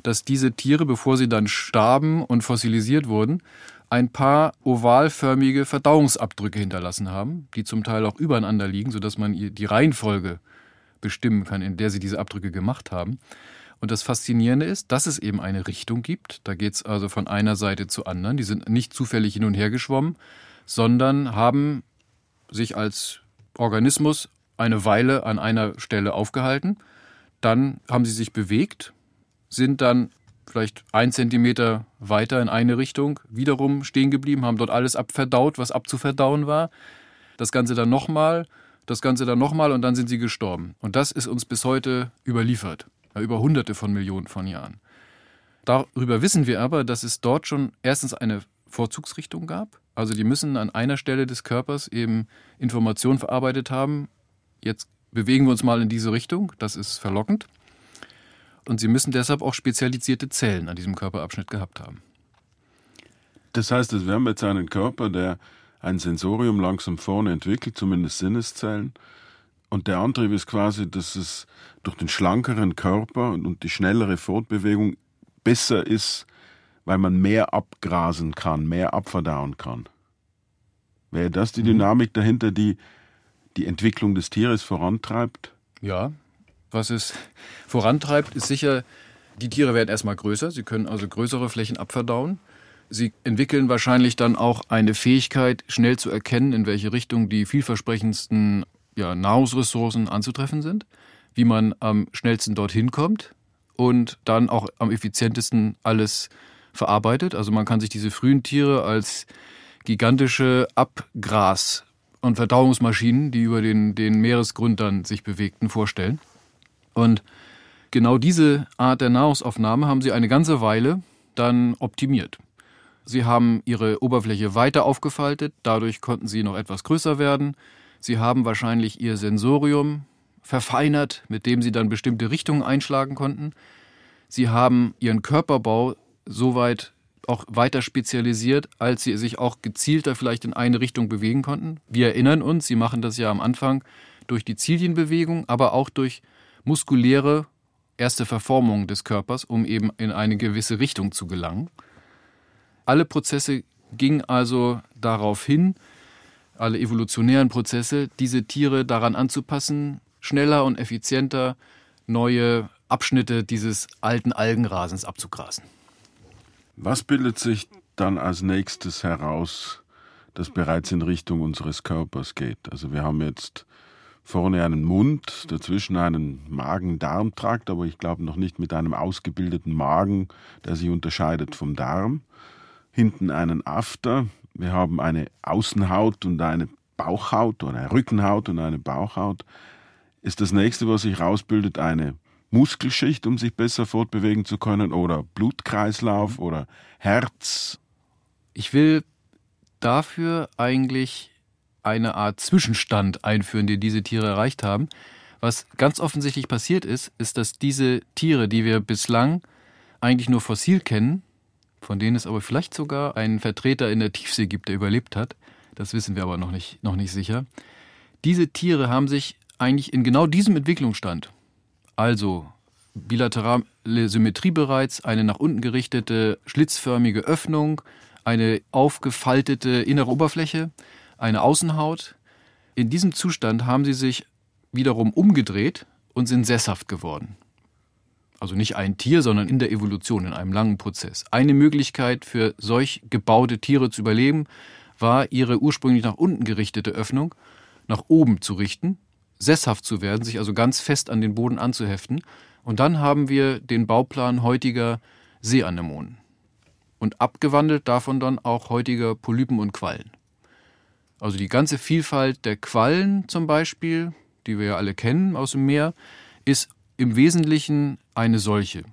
dass diese Tiere, bevor sie dann starben und fossilisiert wurden, ein paar ovalförmige Verdauungsabdrücke hinterlassen haben, die zum Teil auch übereinander liegen, sodass man die Reihenfolge bestimmen kann, in der sie diese Abdrücke gemacht haben. Und das Faszinierende ist, dass es eben eine Richtung gibt. Da geht es also von einer Seite zur anderen. Die sind nicht zufällig hin und her geschwommen, sondern haben sich als Organismus eine Weile an einer Stelle aufgehalten. Dann haben sie sich bewegt, sind dann vielleicht ein Zentimeter weiter in eine Richtung wiederum stehen geblieben, haben dort alles abverdaut, was abzuverdauen war. Das Ganze dann nochmal, das Ganze dann nochmal und dann sind sie gestorben. Und das ist uns bis heute überliefert über hunderte von Millionen von Jahren. Darüber wissen wir aber, dass es dort schon erstens eine Vorzugsrichtung gab. Also die müssen an einer Stelle des Körpers eben Informationen verarbeitet haben. Jetzt bewegen wir uns mal in diese Richtung. Das ist verlockend. Und sie müssen deshalb auch spezialisierte Zellen an diesem Körperabschnitt gehabt haben. Das heißt, wir haben jetzt einen Körper, der ein Sensorium langsam vorne entwickelt, zumindest Sinneszellen, und der Antrieb ist quasi, dass es durch den schlankeren Körper und die schnellere Fortbewegung besser ist, weil man mehr abgrasen kann, mehr abverdauen kann. Wäre das die mhm. Dynamik dahinter, die die Entwicklung des Tieres vorantreibt? Ja, was es vorantreibt, ist sicher, die Tiere werden erstmal größer, sie können also größere Flächen abverdauen. Sie entwickeln wahrscheinlich dann auch eine Fähigkeit, schnell zu erkennen, in welche Richtung die vielversprechendsten ja, Nahrungsressourcen anzutreffen sind, wie man am schnellsten dorthin kommt und dann auch am effizientesten alles verarbeitet. Also man kann sich diese frühen Tiere als gigantische Abgras- und Verdauungsmaschinen, die über den, den Meeresgrund dann sich bewegten, vorstellen. Und genau diese Art der Nahrungsaufnahme haben sie eine ganze Weile dann optimiert. Sie haben ihre Oberfläche weiter aufgefaltet, dadurch konnten sie noch etwas größer werden. Sie haben wahrscheinlich Ihr Sensorium verfeinert, mit dem Sie dann bestimmte Richtungen einschlagen konnten. Sie haben Ihren Körperbau soweit auch weiter spezialisiert, als Sie sich auch gezielter vielleicht in eine Richtung bewegen konnten. Wir erinnern uns, Sie machen das ja am Anfang durch die Zilienbewegung, aber auch durch muskuläre erste Verformung des Körpers, um eben in eine gewisse Richtung zu gelangen. Alle Prozesse gingen also darauf hin, alle evolutionären Prozesse, diese Tiere daran anzupassen, schneller und effizienter neue Abschnitte dieses alten Algenrasens abzugrasen. Was bildet sich dann als nächstes heraus, das bereits in Richtung unseres Körpers geht? Also wir haben jetzt vorne einen Mund, dazwischen einen Magen-Darm-Trakt, aber ich glaube noch nicht mit einem ausgebildeten Magen, der sich unterscheidet vom Darm. Hinten einen After, wir haben eine Außenhaut und eine Bauchhaut oder eine Rückenhaut und eine Bauchhaut. Ist das nächste, was sich rausbildet, eine Muskelschicht, um sich besser fortbewegen zu können oder Blutkreislauf oder Herz? Ich will dafür eigentlich eine Art Zwischenstand einführen, den diese Tiere erreicht haben. Was ganz offensichtlich passiert ist, ist, dass diese Tiere, die wir bislang eigentlich nur fossil kennen, von denen es aber vielleicht sogar einen Vertreter in der Tiefsee gibt, der überlebt hat. Das wissen wir aber noch nicht, noch nicht sicher. Diese Tiere haben sich eigentlich in genau diesem Entwicklungsstand, also bilaterale Symmetrie bereits, eine nach unten gerichtete schlitzförmige Öffnung, eine aufgefaltete innere Oberfläche, eine Außenhaut. In diesem Zustand haben sie sich wiederum umgedreht und sind sesshaft geworden also nicht ein Tier, sondern in der Evolution, in einem langen Prozess. Eine Möglichkeit für solch gebaute Tiere zu überleben, war ihre ursprünglich nach unten gerichtete Öffnung nach oben zu richten, sesshaft zu werden, sich also ganz fest an den Boden anzuheften. Und dann haben wir den Bauplan heutiger Seeanemonen. Und abgewandelt davon dann auch heutiger Polypen und Quallen. Also die ganze Vielfalt der Quallen zum Beispiel, die wir ja alle kennen aus dem Meer, ist im Wesentlichen eine solche.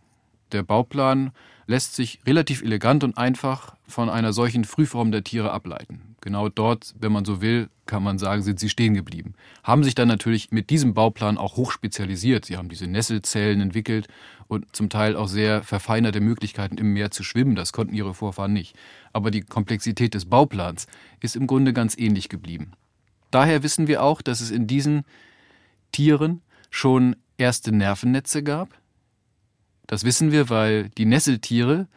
Der Bauplan lässt sich relativ elegant und einfach von einer solchen Frühform der Tiere ableiten. Genau dort, wenn man so will, kann man sagen, sind sie stehen geblieben. Haben sich dann natürlich mit diesem Bauplan auch hoch spezialisiert. Sie haben diese Nesselzellen entwickelt und zum Teil auch sehr verfeinerte Möglichkeiten im Meer zu schwimmen. Das konnten ihre Vorfahren nicht. Aber die Komplexität des Bauplans ist im Grunde ganz ähnlich geblieben. Daher wissen wir auch, dass es in diesen Tieren schon erste Nervennetze gab. Das wissen wir, weil die Nesseltiere,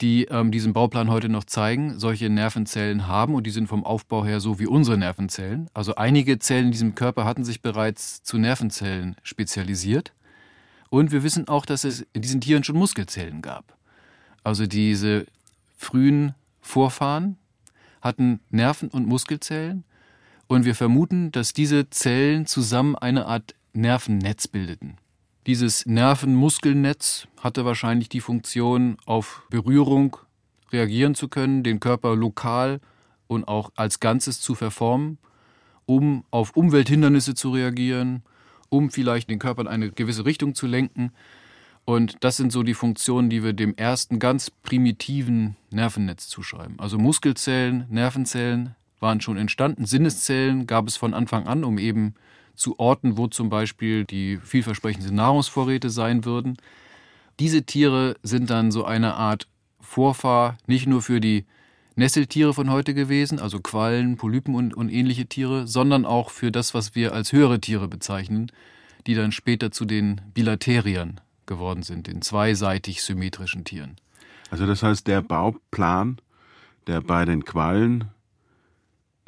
die ähm, diesen Bauplan heute noch zeigen, solche Nervenzellen haben und die sind vom Aufbau her so wie unsere Nervenzellen. Also einige Zellen in diesem Körper hatten sich bereits zu Nervenzellen spezialisiert. Und wir wissen auch, dass es in diesen Tieren schon Muskelzellen gab. Also diese frühen Vorfahren hatten Nerven- und Muskelzellen. Und wir vermuten, dass diese Zellen zusammen eine Art Nervennetz bildeten. Dieses Nervenmuskelnetz hatte wahrscheinlich die Funktion, auf Berührung reagieren zu können, den Körper lokal und auch als Ganzes zu verformen, um auf Umwelthindernisse zu reagieren, um vielleicht den Körper in eine gewisse Richtung zu lenken. Und das sind so die Funktionen, die wir dem ersten ganz primitiven Nervennetz zuschreiben. Also Muskelzellen, Nervenzellen waren schon entstanden, Sinneszellen gab es von Anfang an, um eben zu Orten, wo zum Beispiel die vielversprechenden Nahrungsvorräte sein würden. Diese Tiere sind dann so eine Art Vorfahr nicht nur für die Nesseltiere von heute gewesen, also Quallen, Polypen und, und ähnliche Tiere, sondern auch für das, was wir als höhere Tiere bezeichnen, die dann später zu den Bilateriern geworden sind, den zweiseitig symmetrischen Tieren. Also das heißt, der Bauplan, der bei den Quallen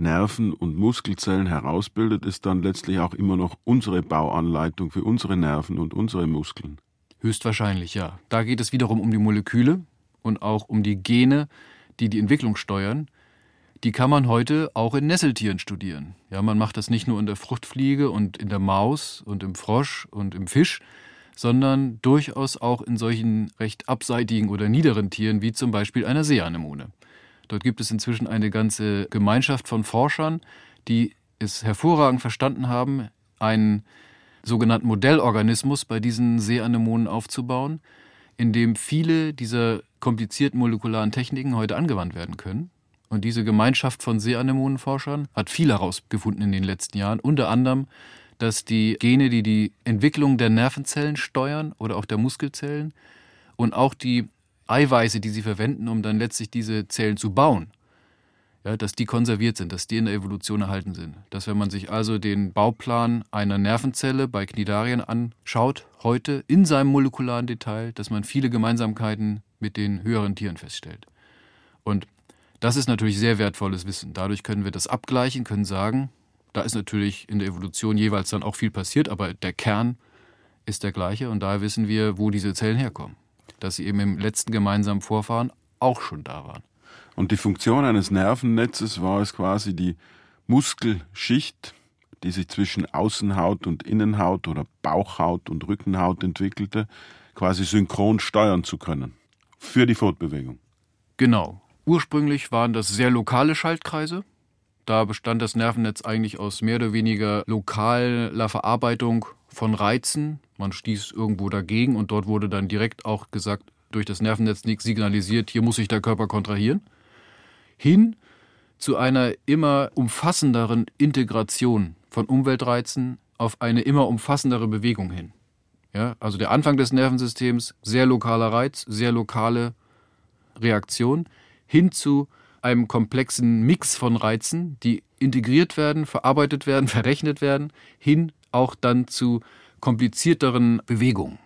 Nerven und Muskelzellen herausbildet, ist dann letztlich auch immer noch unsere Bauanleitung für unsere Nerven und unsere Muskeln. Höchstwahrscheinlich, ja. Da geht es wiederum um die Moleküle und auch um die Gene, die die Entwicklung steuern, die kann man heute auch in Nesseltieren studieren. Ja, man macht das nicht nur in der Fruchtfliege und in der Maus und im Frosch und im Fisch, sondern durchaus auch in solchen recht abseitigen oder niederen Tieren wie zum Beispiel einer Seeanemone. Dort gibt es inzwischen eine ganze Gemeinschaft von Forschern, die es hervorragend verstanden haben, einen sogenannten Modellorganismus bei diesen Seeanemonen aufzubauen, in dem viele dieser komplizierten molekularen Techniken heute angewandt werden können. Und diese Gemeinschaft von Seeanemonenforschern hat viel herausgefunden in den letzten Jahren, unter anderem, dass die Gene, die die Entwicklung der Nervenzellen steuern oder auch der Muskelzellen und auch die Eiweiße, die sie verwenden, um dann letztlich diese Zellen zu bauen, ja, dass die konserviert sind, dass die in der Evolution erhalten sind. Dass wenn man sich also den Bauplan einer Nervenzelle bei Cnidarien anschaut, heute in seinem molekularen Detail, dass man viele Gemeinsamkeiten mit den höheren Tieren feststellt. Und das ist natürlich sehr wertvolles Wissen. Dadurch können wir das abgleichen, können sagen, da ist natürlich in der Evolution jeweils dann auch viel passiert, aber der Kern ist der gleiche und daher wissen wir, wo diese Zellen herkommen. Dass sie eben im letzten gemeinsamen Vorfahren auch schon da waren. Und die Funktion eines Nervennetzes war es quasi die Muskelschicht, die sich zwischen Außenhaut und Innenhaut oder Bauchhaut und Rückenhaut entwickelte, quasi synchron steuern zu können. Für die Fortbewegung. Genau. Ursprünglich waren das sehr lokale Schaltkreise. Da bestand das Nervennetz eigentlich aus mehr oder weniger lokaler Verarbeitung von Reizen. Man stieß irgendwo dagegen und dort wurde dann direkt auch gesagt, durch das Nervennetz signalisiert, hier muss sich der Körper kontrahieren hin zu einer immer umfassenderen Integration von Umweltreizen auf eine immer umfassendere Bewegung hin. Ja, also der Anfang des Nervensystems, sehr lokaler Reiz, sehr lokale Reaktion, hin zu einem komplexen Mix von Reizen, die integriert werden, verarbeitet werden, verrechnet werden, hin auch dann zu komplizierteren Bewegungen,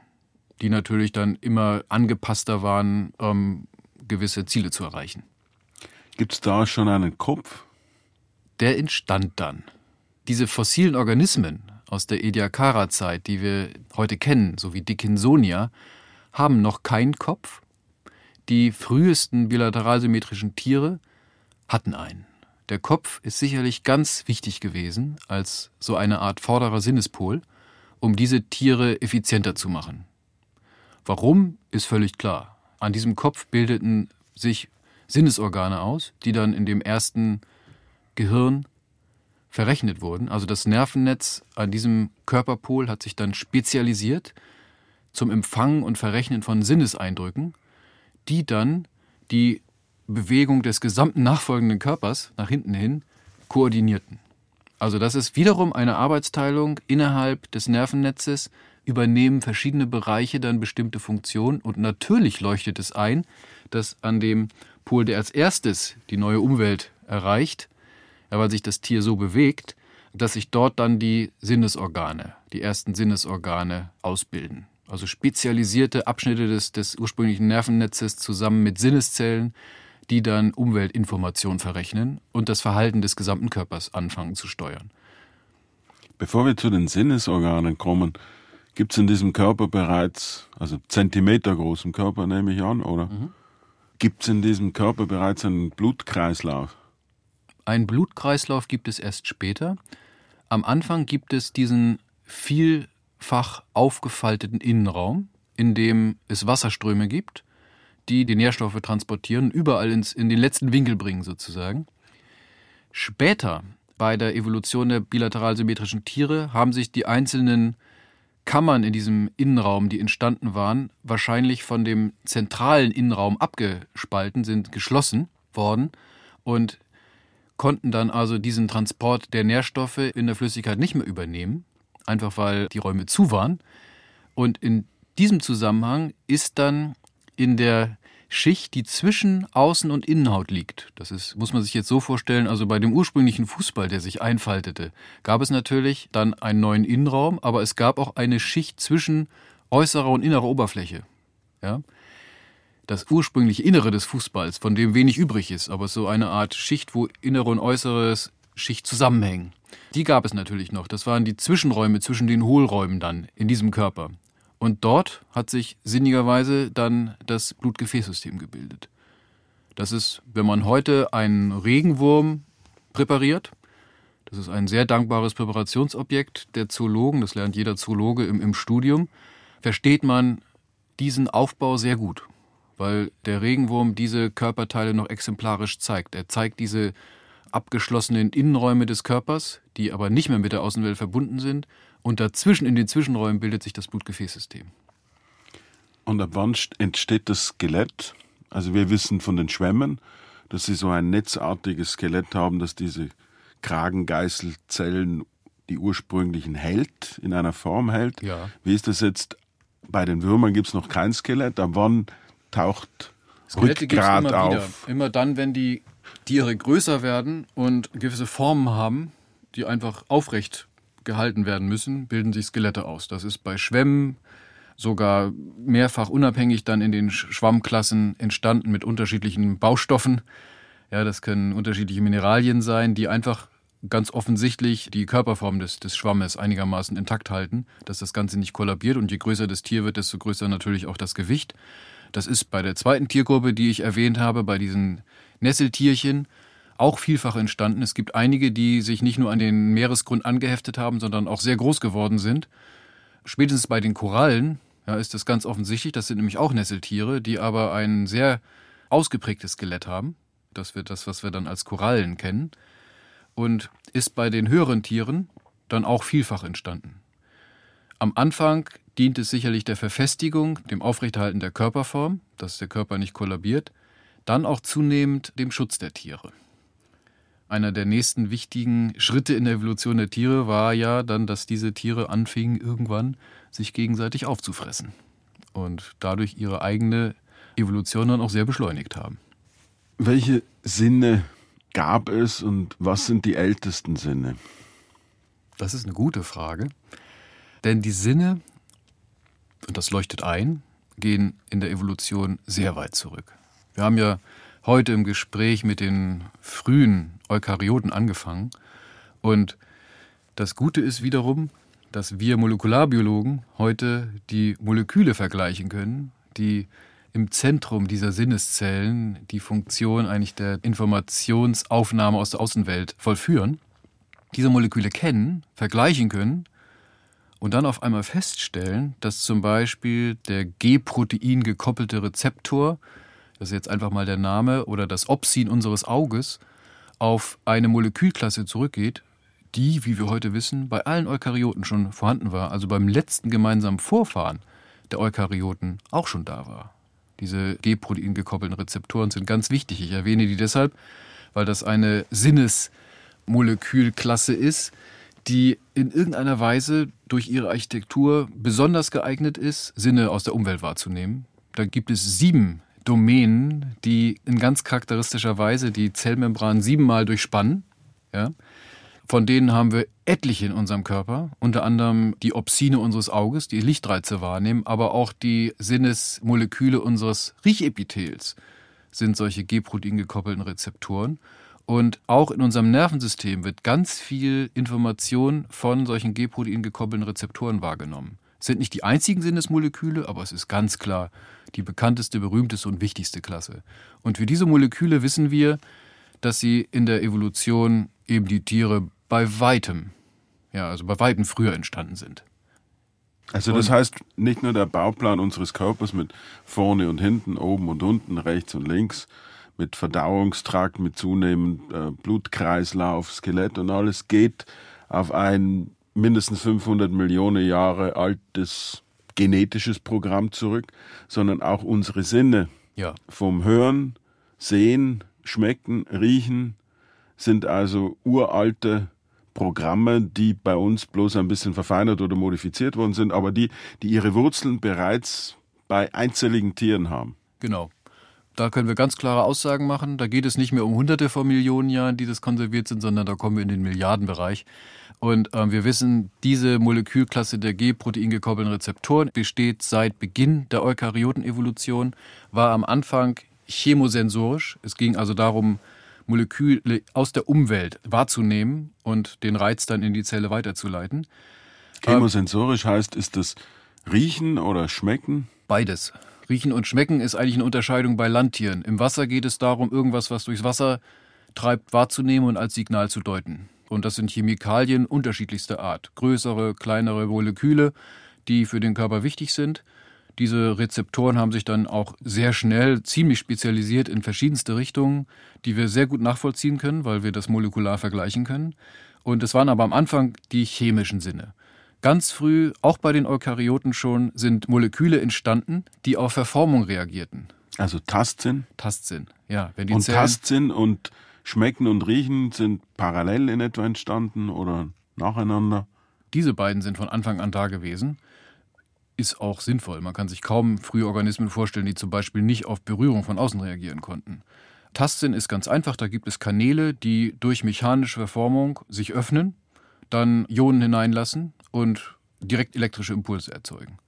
die natürlich dann immer angepasster waren, um gewisse Ziele zu erreichen. Gibt es da schon einen Kopf? Der entstand dann. Diese fossilen Organismen aus der Ediacara-Zeit, die wir heute kennen, so wie Dickinsonia, haben noch keinen Kopf. Die frühesten bilateralsymmetrischen Tiere hatten einen. Der Kopf ist sicherlich ganz wichtig gewesen als so eine Art vorderer Sinnespol, um diese Tiere effizienter zu machen. Warum ist völlig klar. An diesem Kopf bildeten sich Sinnesorgane aus, die dann in dem ersten Gehirn verrechnet wurden. Also das Nervennetz an diesem Körperpol hat sich dann spezialisiert zum Empfangen und Verrechnen von Sinneseindrücken, die dann die Bewegung des gesamten nachfolgenden Körpers nach hinten hin koordinierten. Also das ist wiederum eine Arbeitsteilung innerhalb des Nervennetzes, übernehmen verschiedene Bereiche dann bestimmte Funktionen und natürlich leuchtet es ein, dass an dem Pol, der als erstes die neue Umwelt erreicht, weil sich das Tier so bewegt, dass sich dort dann die Sinnesorgane, die ersten Sinnesorgane ausbilden. Also spezialisierte Abschnitte des, des ursprünglichen Nervennetzes zusammen mit Sinneszellen, die dann Umweltinformation verrechnen und das Verhalten des gesamten Körpers anfangen zu steuern. Bevor wir zu den Sinnesorganen kommen, gibt es in diesem Körper bereits, also Zentimeter großen Körper nehme ich an, oder? Mhm. Gibt es in diesem Körper bereits einen Blutkreislauf? Ein Blutkreislauf gibt es erst später. Am Anfang gibt es diesen vielfach aufgefalteten Innenraum, in dem es Wasserströme gibt, die die Nährstoffe transportieren, überall ins, in den letzten Winkel bringen sozusagen. Später, bei der Evolution der bilateral symmetrischen Tiere, haben sich die einzelnen Kammern in diesem Innenraum, die entstanden waren, wahrscheinlich von dem zentralen Innenraum abgespalten, sind geschlossen worden und konnten dann also diesen Transport der Nährstoffe in der Flüssigkeit nicht mehr übernehmen, einfach weil die Räume zu waren. Und in diesem Zusammenhang ist dann in der Schicht, die zwischen Außen- und Innenhaut liegt. Das ist, muss man sich jetzt so vorstellen, also bei dem ursprünglichen Fußball, der sich einfaltete, gab es natürlich dann einen neuen Innenraum, aber es gab auch eine Schicht zwischen äußerer und innerer Oberfläche. Ja? Das ursprüngliche Innere des Fußballs, von dem wenig übrig ist, aber so eine Art Schicht, wo innere und äußeres Schicht zusammenhängen. Die gab es natürlich noch. Das waren die Zwischenräume zwischen den Hohlräumen dann in diesem Körper. Und dort hat sich sinnigerweise dann das Blutgefäßsystem gebildet. Das ist, wenn man heute einen Regenwurm präpariert, das ist ein sehr dankbares Präparationsobjekt der Zoologen, das lernt jeder Zoologe im, im Studium, versteht man diesen Aufbau sehr gut, weil der Regenwurm diese Körperteile noch exemplarisch zeigt. Er zeigt diese abgeschlossenen Innenräume des Körpers, die aber nicht mehr mit der Außenwelt verbunden sind und dazwischen, in den Zwischenräumen, bildet sich das Blutgefäßsystem. Und ab wann entsteht das Skelett? Also wir wissen von den Schwämmen, dass sie so ein netzartiges Skelett haben, das diese Kragengeißelzellen, die ursprünglichen hält, in einer Form hält. Ja. Wie ist das jetzt? Bei den Würmern gibt es noch kein Skelett. Ab wann taucht Skelette Rückgrat immer auf? Wieder. Immer dann, wenn die Tiere größer werden und gewisse Formen haben, die einfach aufrecht gehalten werden müssen, bilden sich Skelette aus. Das ist bei Schwämmen sogar mehrfach unabhängig dann in den Schwammklassen entstanden mit unterschiedlichen Baustoffen. Ja, das können unterschiedliche Mineralien sein, die einfach ganz offensichtlich die Körperform des, des Schwammes einigermaßen intakt halten, dass das Ganze nicht kollabiert. Und je größer das Tier wird, desto größer natürlich auch das Gewicht. Das ist bei der zweiten Tiergruppe, die ich erwähnt habe, bei diesen Nesseltierchen, auch vielfach entstanden. Es gibt einige, die sich nicht nur an den Meeresgrund angeheftet haben, sondern auch sehr groß geworden sind. Spätestens bei den Korallen ja, ist das ganz offensichtlich. Das sind nämlich auch Nesseltiere, die aber ein sehr ausgeprägtes Skelett haben. Das wird das, was wir dann als Korallen kennen. Und ist bei den höheren Tieren dann auch vielfach entstanden. Am Anfang dient es sicherlich der Verfestigung, dem Aufrechterhalten der Körperform, dass der Körper nicht kollabiert, dann auch zunehmend dem Schutz der Tiere einer der nächsten wichtigen Schritte in der Evolution der Tiere war ja dann, dass diese Tiere anfingen, irgendwann sich gegenseitig aufzufressen und dadurch ihre eigene Evolution dann auch sehr beschleunigt haben. Welche Sinne gab es und was sind die ältesten Sinne? Das ist eine gute Frage. Denn die Sinne, und das leuchtet ein, gehen in der Evolution sehr weit zurück. Wir haben ja heute im Gespräch mit den frühen Eukaryoten angefangen. Und das Gute ist wiederum, dass wir Molekularbiologen heute die Moleküle vergleichen können, die im Zentrum dieser Sinneszellen die Funktion eigentlich der Informationsaufnahme aus der Außenwelt vollführen. Diese Moleküle kennen, vergleichen können und dann auf einmal feststellen, dass zum Beispiel der G-Protein gekoppelte Rezeptor das ist jetzt einfach mal der Name, oder das Opsin unseres Auges auf eine Molekülklasse zurückgeht, die, wie wir heute wissen, bei allen Eukaryoten schon vorhanden war, also beim letzten gemeinsamen Vorfahren der Eukaryoten auch schon da war. Diese G-Protein gekoppelten Rezeptoren sind ganz wichtig. Ich erwähne die deshalb, weil das eine Sinnesmolekülklasse ist, die in irgendeiner Weise durch ihre Architektur besonders geeignet ist, Sinne aus der Umwelt wahrzunehmen. Da gibt es sieben Domänen, die in ganz charakteristischer Weise die Zellmembran siebenmal durchspannen. Ja? von denen haben wir etliche in unserem Körper, unter anderem die Opsine unseres Auges, die Lichtreize wahrnehmen, aber auch die Sinnesmoleküle unseres Riechepithels sind solche G-Protein gekoppelten Rezeptoren. Und auch in unserem Nervensystem wird ganz viel Information von solchen G-Protein gekoppelten Rezeptoren wahrgenommen. Es sind nicht die einzigen Sinnesmoleküle, aber es ist ganz klar die bekannteste, berühmteste und wichtigste Klasse. Und für diese Moleküle wissen wir, dass sie in der Evolution eben die Tiere bei weitem, ja, also bei weitem früher entstanden sind. Also das heißt, nicht nur der Bauplan unseres Körpers mit vorne und hinten, oben und unten, rechts und links, mit Verdauungstrakt, mit zunehmend äh, Blutkreislauf, Skelett und alles geht auf ein mindestens 500 Millionen Jahre altes genetisches Programm zurück, sondern auch unsere Sinne ja. vom Hören, Sehen, Schmecken, Riechen sind also uralte Programme, die bei uns bloß ein bisschen verfeinert oder modifiziert worden sind, aber die, die ihre Wurzeln bereits bei einzelligen Tieren haben. Genau. Da können wir ganz klare Aussagen machen. Da geht es nicht mehr um Hunderte von Millionen Jahren, die das konserviert sind, sondern da kommen wir in den Milliardenbereich. Und äh, wir wissen, diese Molekülklasse der G-Protein gekoppelten Rezeptoren besteht seit Beginn der Eukaryotenevolution, war am Anfang chemosensorisch. Es ging also darum, Moleküle aus der Umwelt wahrzunehmen und den Reiz dann in die Zelle weiterzuleiten. Chemosensorisch heißt, ist das Riechen oder Schmecken? Beides. Riechen und Schmecken ist eigentlich eine Unterscheidung bei Landtieren. Im Wasser geht es darum, irgendwas, was durchs Wasser treibt, wahrzunehmen und als Signal zu deuten. Und das sind Chemikalien unterschiedlichster Art. Größere, kleinere Moleküle, die für den Körper wichtig sind. Diese Rezeptoren haben sich dann auch sehr schnell ziemlich spezialisiert in verschiedenste Richtungen, die wir sehr gut nachvollziehen können, weil wir das molekular vergleichen können. Und es waren aber am Anfang die chemischen Sinne. Ganz früh, auch bei den Eukaryoten schon, sind Moleküle entstanden, die auf Verformung reagierten. Also Tastsinn? Tastsinn, ja. Wenn die und Zellen Tastsinn und Schmecken und Riechen sind parallel in etwa entstanden oder nacheinander? Diese beiden sind von Anfang an da gewesen. Ist auch sinnvoll. Man kann sich kaum frühe Organismen vorstellen, die zum Beispiel nicht auf Berührung von außen reagieren konnten. Tastsinn ist ganz einfach. Da gibt es Kanäle, die durch mechanische Verformung sich öffnen, dann Ionen hineinlassen und direkt elektrische Impulse erzeugen.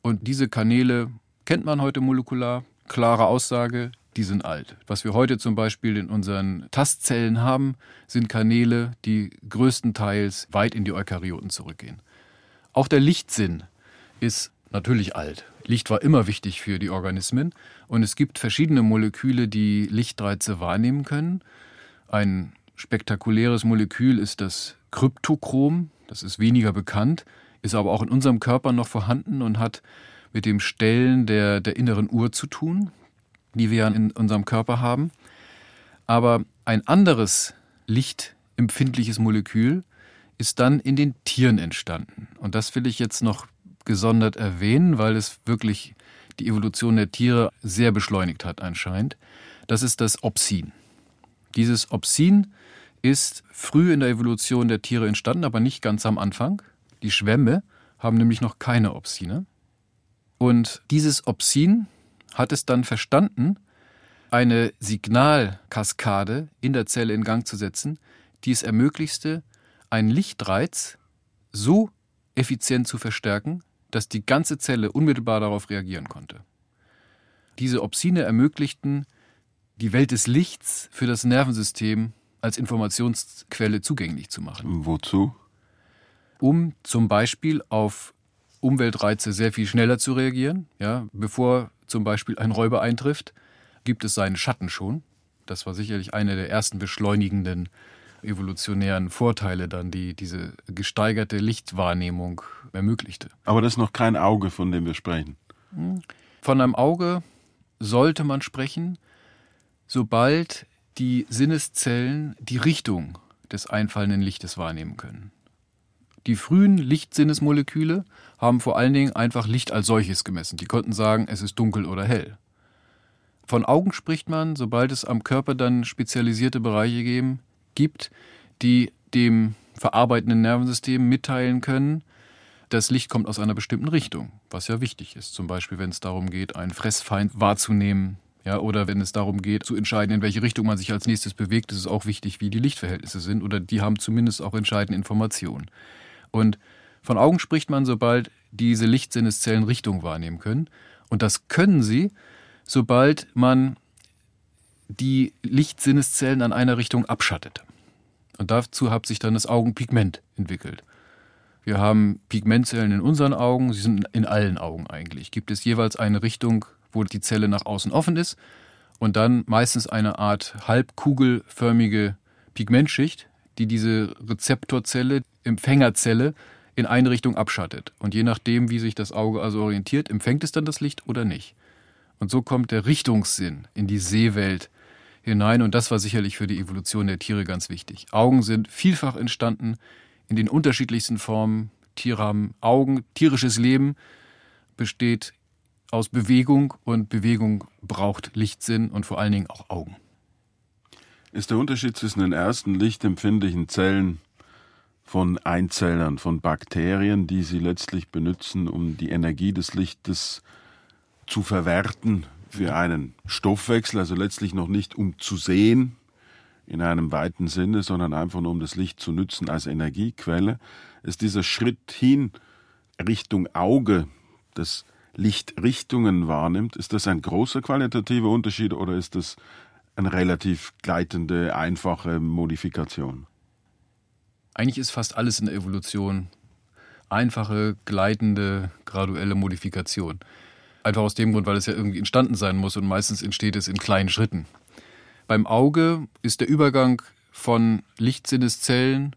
Und diese Kanäle kennt man heute molekular. Klare Aussage, die sind alt. Was wir heute zum Beispiel in unseren Tastzellen haben, sind Kanäle, die größtenteils weit in die Eukaryoten zurückgehen. Auch der Lichtsinn ist natürlich alt. Licht war immer wichtig für die Organismen und es gibt verschiedene Moleküle, die Lichtreize wahrnehmen können. Ein spektakuläres Molekül ist das Kryptochrom. Das ist weniger bekannt, ist aber auch in unserem Körper noch vorhanden und hat mit dem Stellen der, der inneren Uhr zu tun, die wir in unserem Körper haben. Aber ein anderes lichtempfindliches Molekül ist dann in den Tieren entstanden. Und das will ich jetzt noch gesondert erwähnen, weil es wirklich die Evolution der Tiere sehr beschleunigt hat anscheinend. Das ist das Opsin. Dieses Opsin ist früh in der Evolution der Tiere entstanden, aber nicht ganz am Anfang. Die Schwämme haben nämlich noch keine Opsine. Und dieses Opsin hat es dann verstanden, eine Signalkaskade in der Zelle in Gang zu setzen, die es ermöglichte, einen Lichtreiz so effizient zu verstärken, dass die ganze Zelle unmittelbar darauf reagieren konnte. Diese Opsine ermöglichten, die Welt des Lichts für das Nervensystem als Informationsquelle zugänglich zu machen. Wozu? Um zum Beispiel auf Umweltreize sehr viel schneller zu reagieren. Ja, bevor zum Beispiel ein Räuber eintrifft, gibt es seinen Schatten schon. Das war sicherlich einer der ersten beschleunigenden evolutionären Vorteile dann, die diese gesteigerte Lichtwahrnehmung ermöglichte. Aber das ist noch kein Auge, von dem wir sprechen. Von einem Auge sollte man sprechen, sobald die Sinneszellen die Richtung des einfallenden Lichtes wahrnehmen können. Die frühen Lichtsinnesmoleküle haben vor allen Dingen einfach Licht als solches gemessen. Die konnten sagen, es ist dunkel oder hell. Von Augen spricht man, sobald es am Körper dann spezialisierte Bereiche geben, gibt, die dem verarbeitenden Nervensystem mitteilen können, das Licht kommt aus einer bestimmten Richtung, was ja wichtig ist. Zum Beispiel, wenn es darum geht, einen Fressfeind wahrzunehmen, Ja, oder wenn es darum geht, zu entscheiden, in welche Richtung man sich als nächstes bewegt, ist es auch wichtig, wie die Lichtverhältnisse sind. Oder die haben zumindest auch entscheidende Informationen. Und von Augen spricht man, sobald diese Lichtsinneszellen Richtung wahrnehmen können. Und das können sie, sobald man die Lichtsinneszellen an einer Richtung abschattet. Und dazu hat sich dann das Augenpigment entwickelt. Wir haben Pigmentzellen in unseren Augen, sie sind in allen Augen eigentlich. Gibt es jeweils eine Richtung, wo die Zelle nach außen offen ist und dann meistens eine Art halbkugelförmige Pigmentschicht, die diese Rezeptorzelle, Empfängerzelle in eine Richtung abschattet. Und je nachdem, wie sich das Auge also orientiert, empfängt es dann das Licht oder nicht. Und so kommt der Richtungssinn in die Sehwelt hinein. Und das war sicherlich für die Evolution der Tiere ganz wichtig. Augen sind vielfach entstanden in den unterschiedlichsten Formen. Tiere haben Augen. Tierisches Leben besteht aus Bewegung und Bewegung braucht Lichtsinn und vor allen Dingen auch Augen. Ist der Unterschied zwischen den ersten lichtempfindlichen Zellen von Einzellern, von Bakterien, die sie letztlich benutzen, um die Energie des Lichtes zu verwerten für einen Stoffwechsel, also letztlich noch nicht um zu sehen in einem weiten Sinne, sondern einfach nur um das Licht zu nutzen als Energiequelle, ist dieser Schritt hin Richtung Auge, das Lichtrichtungen wahrnimmt, ist das ein großer qualitativer Unterschied oder ist das eine relativ gleitende, einfache Modifikation? Eigentlich ist fast alles in der Evolution einfache, gleitende, graduelle Modifikation. Einfach aus dem Grund, weil es ja irgendwie entstanden sein muss und meistens entsteht es in kleinen Schritten. Beim Auge ist der Übergang von Lichtsinneszellen,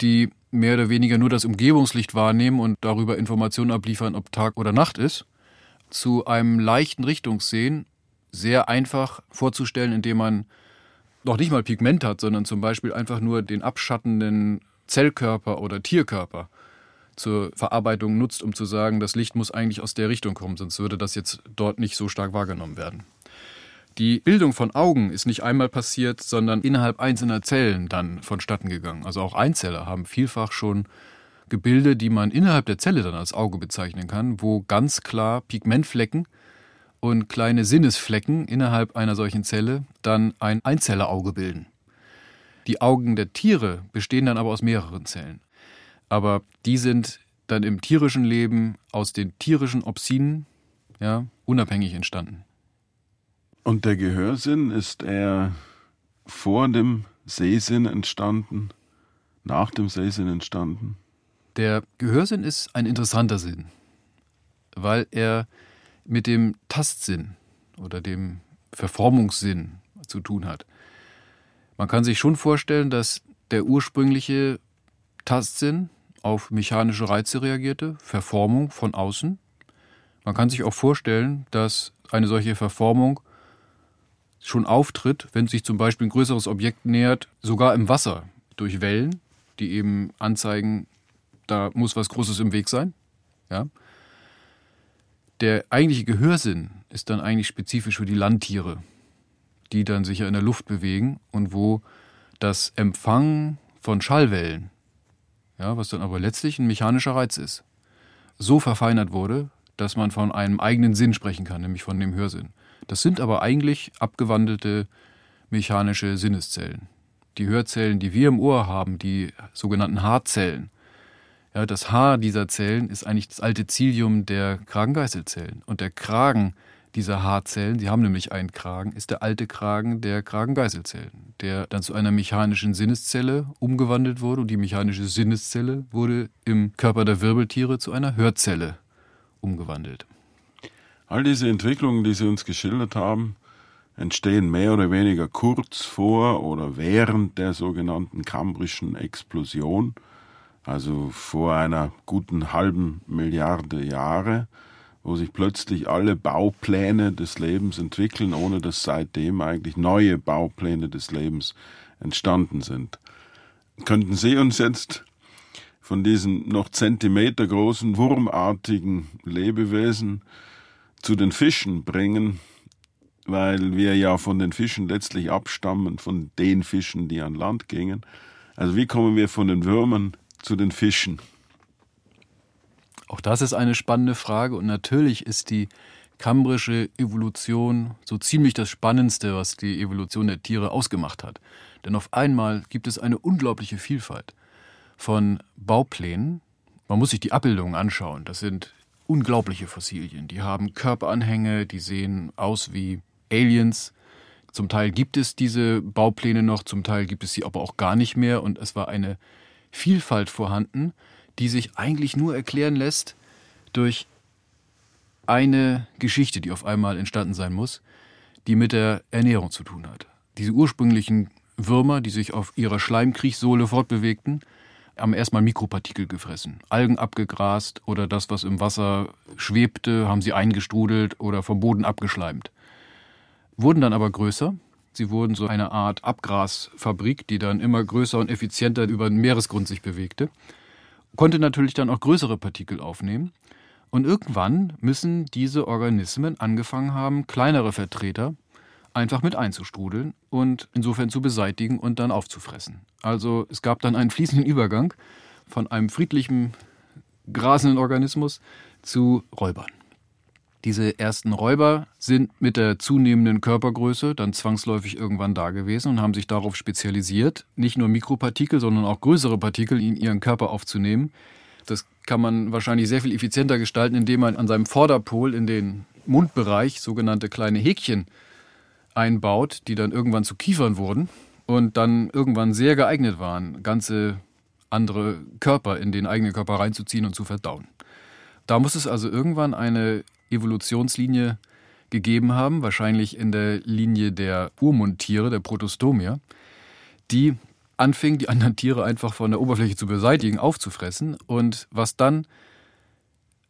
die mehr oder weniger nur das Umgebungslicht wahrnehmen und darüber Informationen abliefern, ob Tag oder Nacht ist, zu einem leichten Richtungssehen sehr einfach vorzustellen, indem man noch nicht mal Pigment hat, sondern zum Beispiel einfach nur den abschattenden Zellkörper oder Tierkörper zur Verarbeitung nutzt, um zu sagen, das Licht muss eigentlich aus der Richtung kommen, sonst würde das jetzt dort nicht so stark wahrgenommen werden. Die Bildung von Augen ist nicht einmal passiert, sondern innerhalb einzelner Zellen dann vonstatten gegangen. Also auch Einzeller haben vielfach schon Gebilde, die man innerhalb der Zelle dann als Auge bezeichnen kann, wo ganz klar Pigmentflecken und kleine Sinnesflecken innerhalb einer solchen Zelle dann ein Einzellerauge bilden. Die Augen der Tiere bestehen dann aber aus mehreren Zellen. Aber die sind dann im tierischen Leben aus den tierischen Opsinen ja, unabhängig entstanden. Und der Gehörsinn ist er vor dem Sehsinn entstanden, nach dem Sehsinn entstanden? Der Gehörsinn ist ein interessanter Sinn, weil er mit dem Tastsinn oder dem Verformungssinn zu tun hat. Man kann sich schon vorstellen, dass der ursprüngliche Tastsinn auf mechanische Reize reagierte, Verformung von außen. Man kann sich auch vorstellen, dass eine solche Verformung schon auftritt, wenn sich zum Beispiel ein größeres Objekt nähert, sogar im Wasser, durch Wellen, die eben anzeigen, da muss was Großes im Weg sein. Ja? Der eigentliche Gehörsinn ist dann eigentlich spezifisch für die Landtiere, die dann sich ja in der Luft bewegen und wo das Empfangen von Schallwellen, ja, was dann aber letztlich ein mechanischer Reiz ist, so verfeinert wurde, dass man von einem eigenen Sinn sprechen kann, nämlich von dem Hörsinn. Das sind aber eigentlich abgewandelte mechanische Sinneszellen. Die Hörzellen, die wir im Ohr haben, die sogenannten Haarzellen, ja, das Haar dieser Zellen ist eigentlich das alte Zilium der Kragengeißelzellen. Und der Kragen dieser Haarzellen, sie haben nämlich einen Kragen, ist der alte Kragen der Kragengeißelzellen, der dann zu einer mechanischen Sinneszelle umgewandelt wurde. Und die mechanische Sinneszelle wurde im Körper der Wirbeltiere zu einer Hörzelle umgewandelt. All diese Entwicklungen, die Sie uns geschildert haben, entstehen mehr oder weniger kurz vor oder während der sogenannten kambrischen Explosion, also vor einer guten halben Milliarde Jahre, wo sich plötzlich alle Baupläne des Lebens entwickeln, ohne dass seitdem eigentlich neue Baupläne des Lebens entstanden sind. Könnten Sie uns jetzt von diesen noch zentimetergroßen wurmartigen Lebewesen zu den Fischen bringen, weil wir ja von den Fischen letztlich abstammen, von den Fischen, die an Land gingen. Also wie kommen wir von den Würmern zu den Fischen? Auch das ist eine spannende Frage und natürlich ist die kambrische Evolution so ziemlich das Spannendste, was die Evolution der Tiere ausgemacht hat. Denn auf einmal gibt es eine unglaubliche Vielfalt von Bauplänen. Man muss sich die Abbildungen anschauen. Das sind unglaubliche Fossilien. Die haben Körperanhänge, die sehen aus wie Aliens. Zum Teil gibt es diese Baupläne noch, zum Teil gibt es sie aber auch gar nicht mehr. Und es war eine Vielfalt vorhanden, die sich eigentlich nur erklären lässt durch eine Geschichte, die auf einmal entstanden sein muss, die mit der Ernährung zu tun hat. Diese ursprünglichen Würmer, die sich auf ihrer Schleimkriechsohle fortbewegten, haben erstmal Mikropartikel gefressen. Algen abgegrast oder das, was im Wasser schwebte, haben sie eingestrudelt oder vom Boden abgeschleimt. Wurden dann aber größer. Sie wurden so eine Art Abgrasfabrik, die dann immer größer und effizienter über den Meeresgrund sich bewegte. Konnte natürlich dann auch größere Partikel aufnehmen. Und irgendwann müssen diese Organismen angefangen haben, kleinere Vertreter einfach mit einzustrudeln und insofern zu beseitigen und dann aufzufressen. Also es gab dann einen fließenden Übergang von einem friedlichen, grasenden Organismus zu Räubern. Diese ersten Räuber sind mit der zunehmenden Körpergröße dann zwangsläufig irgendwann da gewesen und haben sich darauf spezialisiert, nicht nur Mikropartikel, sondern auch größere Partikel in ihren Körper aufzunehmen. Das kann man wahrscheinlich sehr viel effizienter gestalten, indem man an seinem Vorderpol in den Mundbereich sogenannte kleine Häkchen einbaut, die dann irgendwann zu Kiefern wurden und dann irgendwann sehr geeignet waren, ganze andere Körper in den eigenen Körper reinzuziehen und zu verdauen. Da muss es also irgendwann eine Evolutionslinie gegeben haben, wahrscheinlich in der Linie der Urmundtiere, der Protostomier, die anfing, die anderen Tiere einfach von der Oberfläche zu beseitigen, aufzufressen. Und was dann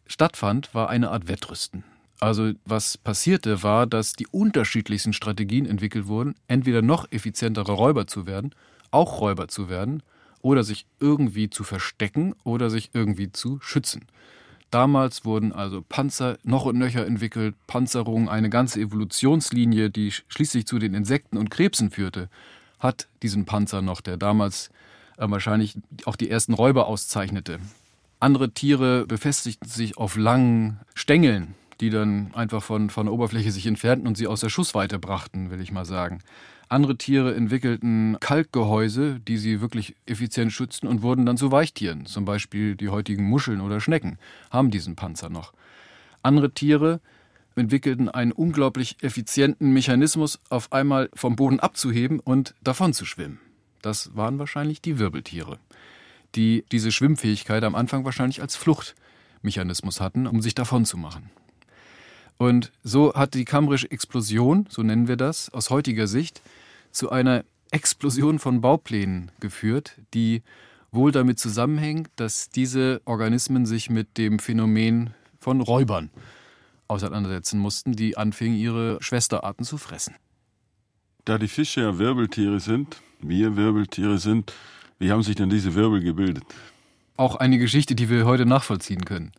stattfand, war eine Art Wettrüsten. Also was passierte, war, dass die unterschiedlichsten Strategien entwickelt wurden, entweder noch effizientere Räuber zu werden, auch Räuber zu werden, oder sich irgendwie zu verstecken oder sich irgendwie zu schützen. Damals wurden also Panzer noch und nöcher entwickelt, Panzerung, eine ganze Evolutionslinie, die schließlich zu den Insekten und Krebsen führte, hat diesen Panzer noch, der damals äh, wahrscheinlich auch die ersten Räuber auszeichnete. Andere Tiere befestigten sich auf langen Stängeln, die dann einfach von, von der Oberfläche sich entfernten und sie aus der Schussweite brachten, will ich mal sagen. Andere Tiere entwickelten Kalkgehäuse, die sie wirklich effizient schützten und wurden dann zu Weichtieren. Zum Beispiel die heutigen Muscheln oder Schnecken haben diesen Panzer noch. Andere Tiere entwickelten einen unglaublich effizienten Mechanismus, auf einmal vom Boden abzuheben und davon zu schwimmen. Das waren wahrscheinlich die Wirbeltiere, die diese Schwimmfähigkeit am Anfang wahrscheinlich als Fluchtmechanismus hatten, um sich davon zu machen. Und so hat die kambrische Explosion, so nennen wir das, aus heutiger Sicht zu einer Explosion von Bauplänen geführt, die wohl damit zusammenhängt, dass diese Organismen sich mit dem Phänomen von Räubern auseinandersetzen mussten, die anfingen, ihre Schwesterarten zu fressen. Da die Fische ja Wirbeltiere sind, wir Wirbeltiere sind, wie haben sich denn diese Wirbel gebildet? Auch eine Geschichte, die wir heute nachvollziehen können.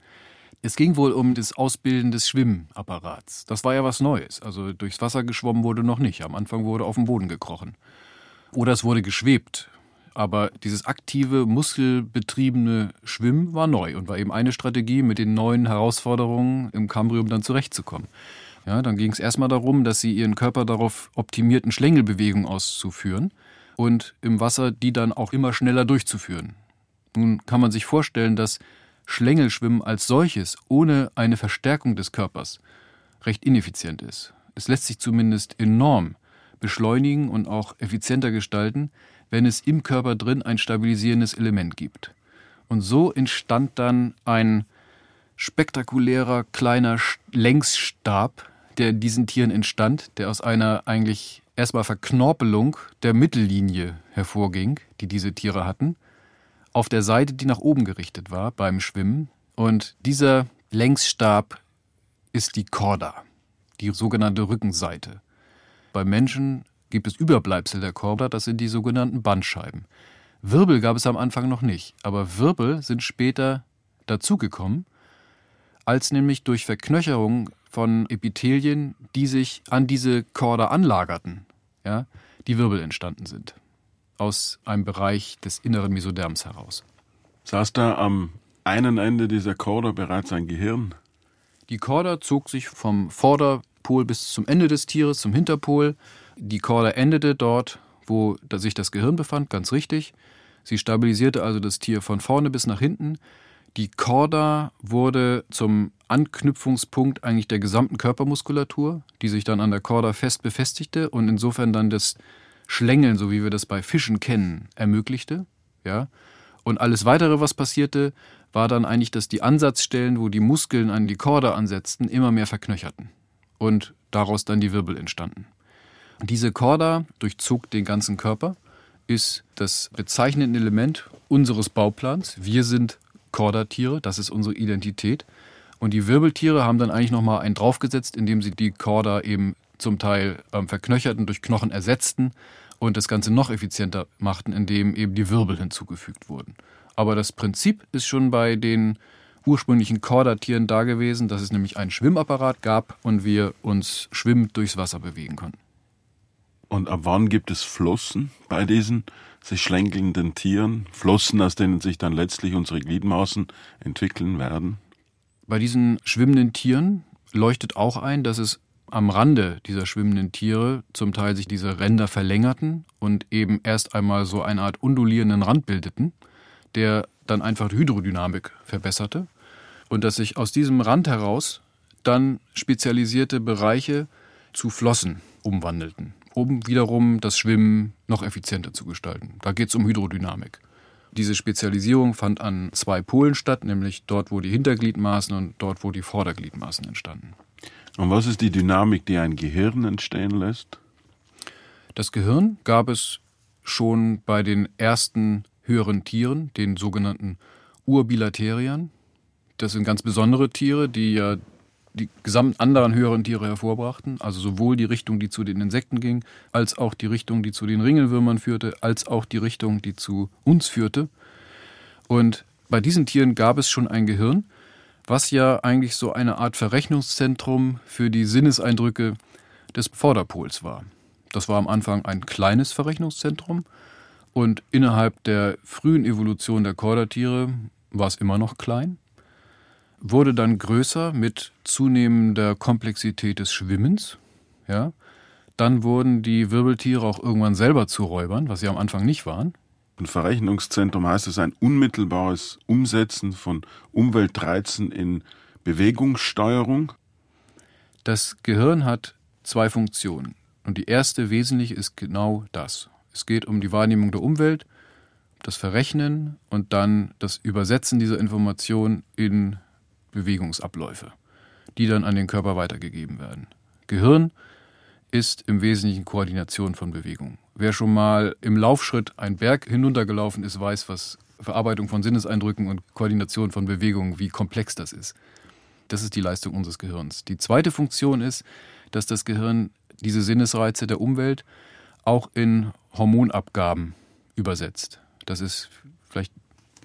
Es ging wohl um das Ausbilden des Schwimmapparats. Das war ja was Neues. Also durchs Wasser geschwommen wurde noch nicht. Am Anfang wurde auf dem Boden gekrochen. Oder es wurde geschwebt. Aber dieses aktive, muskelbetriebene Schwimmen war neu und war eben eine Strategie, mit den neuen Herausforderungen im Kambrium dann zurechtzukommen. Ja, dann ging es erstmal darum, dass sie ihren Körper darauf optimierten, Schlängelbewegungen auszuführen und im Wasser die dann auch immer schneller durchzuführen. Nun kann man sich vorstellen, dass Schlängelschwimmen als solches ohne eine Verstärkung des Körpers recht ineffizient ist. Es lässt sich zumindest enorm beschleunigen und auch effizienter gestalten, wenn es im Körper drin ein stabilisierendes Element gibt. Und so entstand dann ein spektakulärer kleiner Längsstab, der in diesen Tieren entstand, der aus einer eigentlich erstmal Verknorpelung der Mittellinie hervorging, die diese Tiere hatten auf der Seite, die nach oben gerichtet war beim Schwimmen. Und dieser Längsstab ist die Chorda, die sogenannte Rückenseite. Beim Menschen gibt es Überbleibsel der Chorda, das sind die sogenannten Bandscheiben. Wirbel gab es am Anfang noch nicht, aber Wirbel sind später dazugekommen, als nämlich durch Verknöcherung von Epithelien, die sich an diese Chorda anlagerten, ja, die Wirbel entstanden sind aus einem Bereich des inneren Mesoderms heraus. Saß da am einen Ende dieser Chorda bereits ein Gehirn? Die Korda zog sich vom Vorderpol bis zum Ende des Tieres, zum Hinterpol. Die Korda endete dort, wo sich das Gehirn befand, ganz richtig. Sie stabilisierte also das Tier von vorne bis nach hinten. Die Korda wurde zum Anknüpfungspunkt eigentlich der gesamten Körpermuskulatur, die sich dann an der Korda fest befestigte und insofern dann das Schlängeln, so wie wir das bei Fischen kennen, ermöglichte. Ja? Und alles weitere, was passierte, war dann eigentlich, dass die Ansatzstellen, wo die Muskeln an die Korda ansetzten, immer mehr verknöcherten und daraus dann die Wirbel entstanden. Diese Korda durchzog den ganzen Körper, ist das bezeichnende Element unseres Bauplans. Wir sind Korda-Tiere, das ist unsere Identität. Und die Wirbeltiere haben dann eigentlich nochmal einen draufgesetzt, indem sie die Korda eben zum Teil ähm, verknöcherten, durch Knochen ersetzten und das Ganze noch effizienter machten, indem eben die Wirbel hinzugefügt wurden. Aber das Prinzip ist schon bei den ursprünglichen Korda-Tieren da gewesen, dass es nämlich einen Schwimmapparat gab und wir uns schwimmend durchs Wasser bewegen konnten. Und ab wann gibt es Flossen bei diesen sich schlängelnden Tieren? Flossen, aus denen sich dann letztlich unsere Gliedmaßen entwickeln werden? Bei diesen schwimmenden Tieren leuchtet auch ein, dass es am Rande dieser schwimmenden Tiere zum Teil sich diese Ränder verlängerten und eben erst einmal so eine Art undulierenden Rand bildeten, der dann einfach die Hydrodynamik verbesserte und dass sich aus diesem Rand heraus dann spezialisierte Bereiche zu Flossen umwandelten, um wiederum das Schwimmen noch effizienter zu gestalten. Da geht es um Hydrodynamik. Diese Spezialisierung fand an zwei Polen statt, nämlich dort, wo die Hintergliedmaßen und dort, wo die Vordergliedmaßen entstanden. Und was ist die Dynamik, die ein Gehirn entstehen lässt? Das Gehirn gab es schon bei den ersten höheren Tieren, den sogenannten Urbilateriern. Das sind ganz besondere Tiere, die ja die gesamten anderen höheren Tiere hervorbrachten, also sowohl die Richtung, die zu den Insekten ging, als auch die Richtung, die zu den Ringelwürmern führte, als auch die Richtung, die zu uns führte. Und bei diesen Tieren gab es schon ein Gehirn, was ja eigentlich so eine Art Verrechnungszentrum für die Sinneseindrücke des Vorderpols war. Das war am Anfang ein kleines Verrechnungszentrum und innerhalb der frühen Evolution der Chordatiere war es immer noch klein wurde dann größer mit zunehmender Komplexität des Schwimmens. Ja. Dann wurden die Wirbeltiere auch irgendwann selber zu Räubern, was sie am Anfang nicht waren. Verrechnungszentrum heißt es ein unmittelbares Umsetzen von Umweltreizen in Bewegungssteuerung. Das Gehirn hat zwei Funktionen. Und die erste wesentliche ist genau das. Es geht um die Wahrnehmung der Umwelt, das Verrechnen und dann das Übersetzen dieser Information in Bewegungsabläufe, die dann an den Körper weitergegeben werden. Gehirn ist im Wesentlichen Koordination von Bewegung. Wer schon mal im Laufschritt einen Berg hinuntergelaufen ist, weiß, was Verarbeitung von Sinneseindrücken und Koordination von Bewegungen, wie komplex das ist. Das ist die Leistung unseres Gehirns. Die zweite Funktion ist, dass das Gehirn diese Sinnesreize der Umwelt auch in Hormonabgaben übersetzt. Das ist vielleicht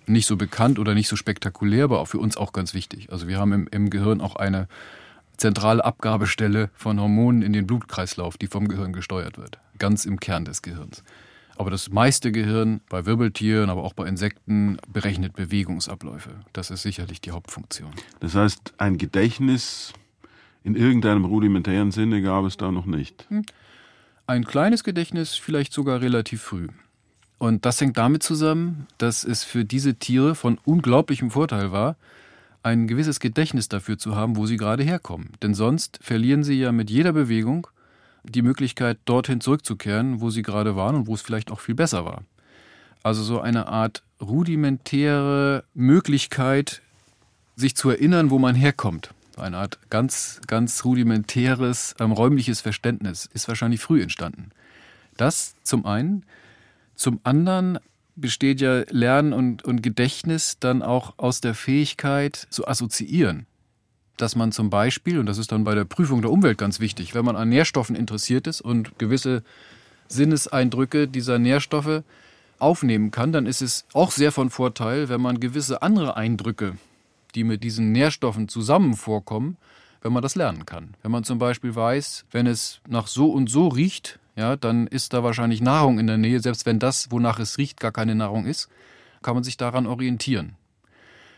nicht so bekannt oder nicht so spektakulär, aber auch für uns auch ganz wichtig. Also wir haben im, im Gehirn auch eine zentrale Abgabestelle von Hormonen in den Blutkreislauf, die vom Gehirn gesteuert wird. Ganz im Kern des Gehirns. Aber das meiste Gehirn bei Wirbeltieren, aber auch bei Insekten berechnet Bewegungsabläufe. Das ist sicherlich die Hauptfunktion. Das heißt, ein Gedächtnis in irgendeinem rudimentären Sinne gab es da noch nicht. Hm. Ein kleines Gedächtnis vielleicht sogar relativ früh. Und das hängt damit zusammen, dass es für diese Tiere von unglaublichem Vorteil war, ein gewisses Gedächtnis dafür zu haben, wo sie gerade herkommen. Denn sonst verlieren sie ja mit jeder Bewegung die Möglichkeit, dorthin zurückzukehren, wo sie gerade waren und wo es vielleicht auch viel besser war. Also so eine Art rudimentäre Möglichkeit, sich zu erinnern, wo man herkommt. Eine Art ganz, ganz rudimentäres ähm, räumliches Verständnis ist wahrscheinlich früh entstanden. Das zum einen. Zum anderen besteht ja Lernen und, und Gedächtnis dann auch aus der Fähigkeit zu assoziieren. Dass man zum Beispiel, und das ist dann bei der Prüfung der Umwelt ganz wichtig, wenn man an Nährstoffen interessiert ist und gewisse Sinneseindrücke dieser Nährstoffe aufnehmen kann, dann ist es auch sehr von Vorteil, wenn man gewisse andere Eindrücke, die mit diesen Nährstoffen zusammen vorkommen, wenn man das lernen kann. Wenn man zum Beispiel weiß, wenn es nach so und so riecht, ja, dann ist da wahrscheinlich Nahrung in der Nähe, selbst wenn das, wonach es riecht, gar keine Nahrung ist, kann man sich daran orientieren.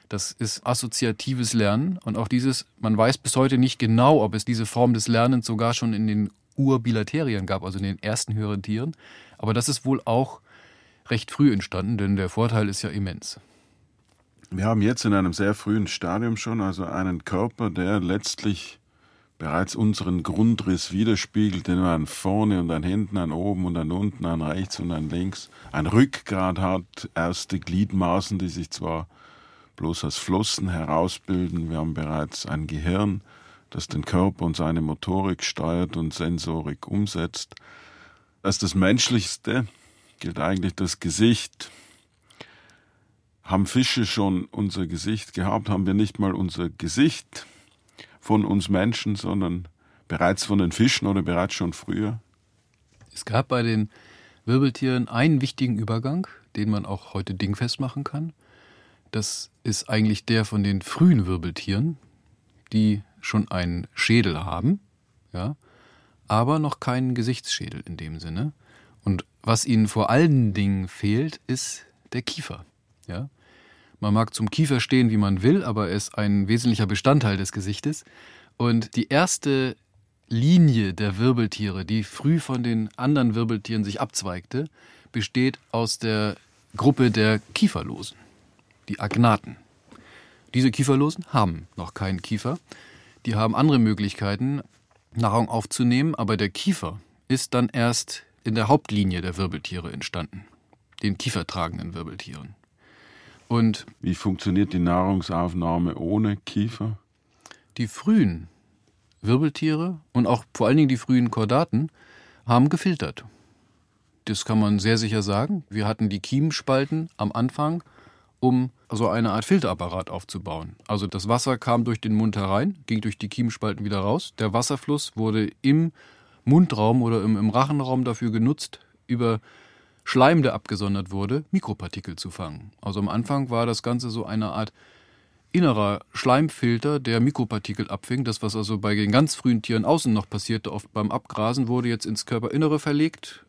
Das ist assoziatives Lernen und auch dieses, man weiß bis heute nicht genau, ob es diese Form des Lernens sogar schon in den Urbilaterien gab, also in den ersten höheren Tieren. Aber das ist wohl auch recht früh entstanden, denn der Vorteil ist ja immens. Wir haben jetzt in einem sehr frühen Stadium schon also einen Körper, der letztlich bereits unseren Grundriss widerspiegelt, den wir an vorne und an hinten, an oben und an unten, an rechts und an links, ein Rückgrat hat, erste Gliedmaßen, die sich zwar bloß als Flossen herausbilden, wir haben bereits ein Gehirn, das den Körper und seine Motorik steuert und Sensorik umsetzt. Als das Menschlichste gilt eigentlich das Gesicht. Haben Fische schon unser Gesicht gehabt? Haben wir nicht mal unser Gesicht von uns Menschen, sondern bereits von den Fischen oder bereits schon früher? Es gab bei den Wirbeltieren einen wichtigen Übergang, den man auch heute dingfest machen kann. Das ist eigentlich der von den frühen Wirbeltieren, die schon einen Schädel haben, ja, aber noch keinen Gesichtsschädel in dem Sinne. Und was ihnen vor allen Dingen fehlt, ist der Kiefer. Ja? Man mag zum Kiefer stehen, wie man will, aber er ist ein wesentlicher Bestandteil des Gesichtes. Und die erste Linie der Wirbeltiere, die früh von den anderen Wirbeltieren sich abzweigte, besteht aus der Gruppe der Kieferlosen, die Agnaten. Diese Kieferlosen haben noch keinen Kiefer. Die haben andere Möglichkeiten, Nahrung aufzunehmen, aber der Kiefer ist dann erst in der Hauptlinie der Wirbeltiere entstanden, den kiefertragenden Wirbeltieren. Und wie funktioniert die Nahrungsaufnahme ohne Kiefer? Die frühen Wirbeltiere und auch vor allen Dingen die frühen Chordaten haben gefiltert. Das kann man sehr sicher sagen. Wir hatten die Kiemenspalten am Anfang, um so eine Art Filterapparat aufzubauen. Also das Wasser kam durch den Mund herein, ging durch die Kiemenspalten wieder raus. Der Wasserfluss wurde im Mundraum oder im, im Rachenraum dafür genutzt, über Schleim, der abgesondert wurde, Mikropartikel zu fangen. Also am Anfang war das Ganze so eine Art innerer Schleimfilter, der Mikropartikel abfing. Das, was also bei den ganz frühen Tieren außen noch passierte, oft beim Abgrasen, wurde jetzt ins Körperinnere verlegt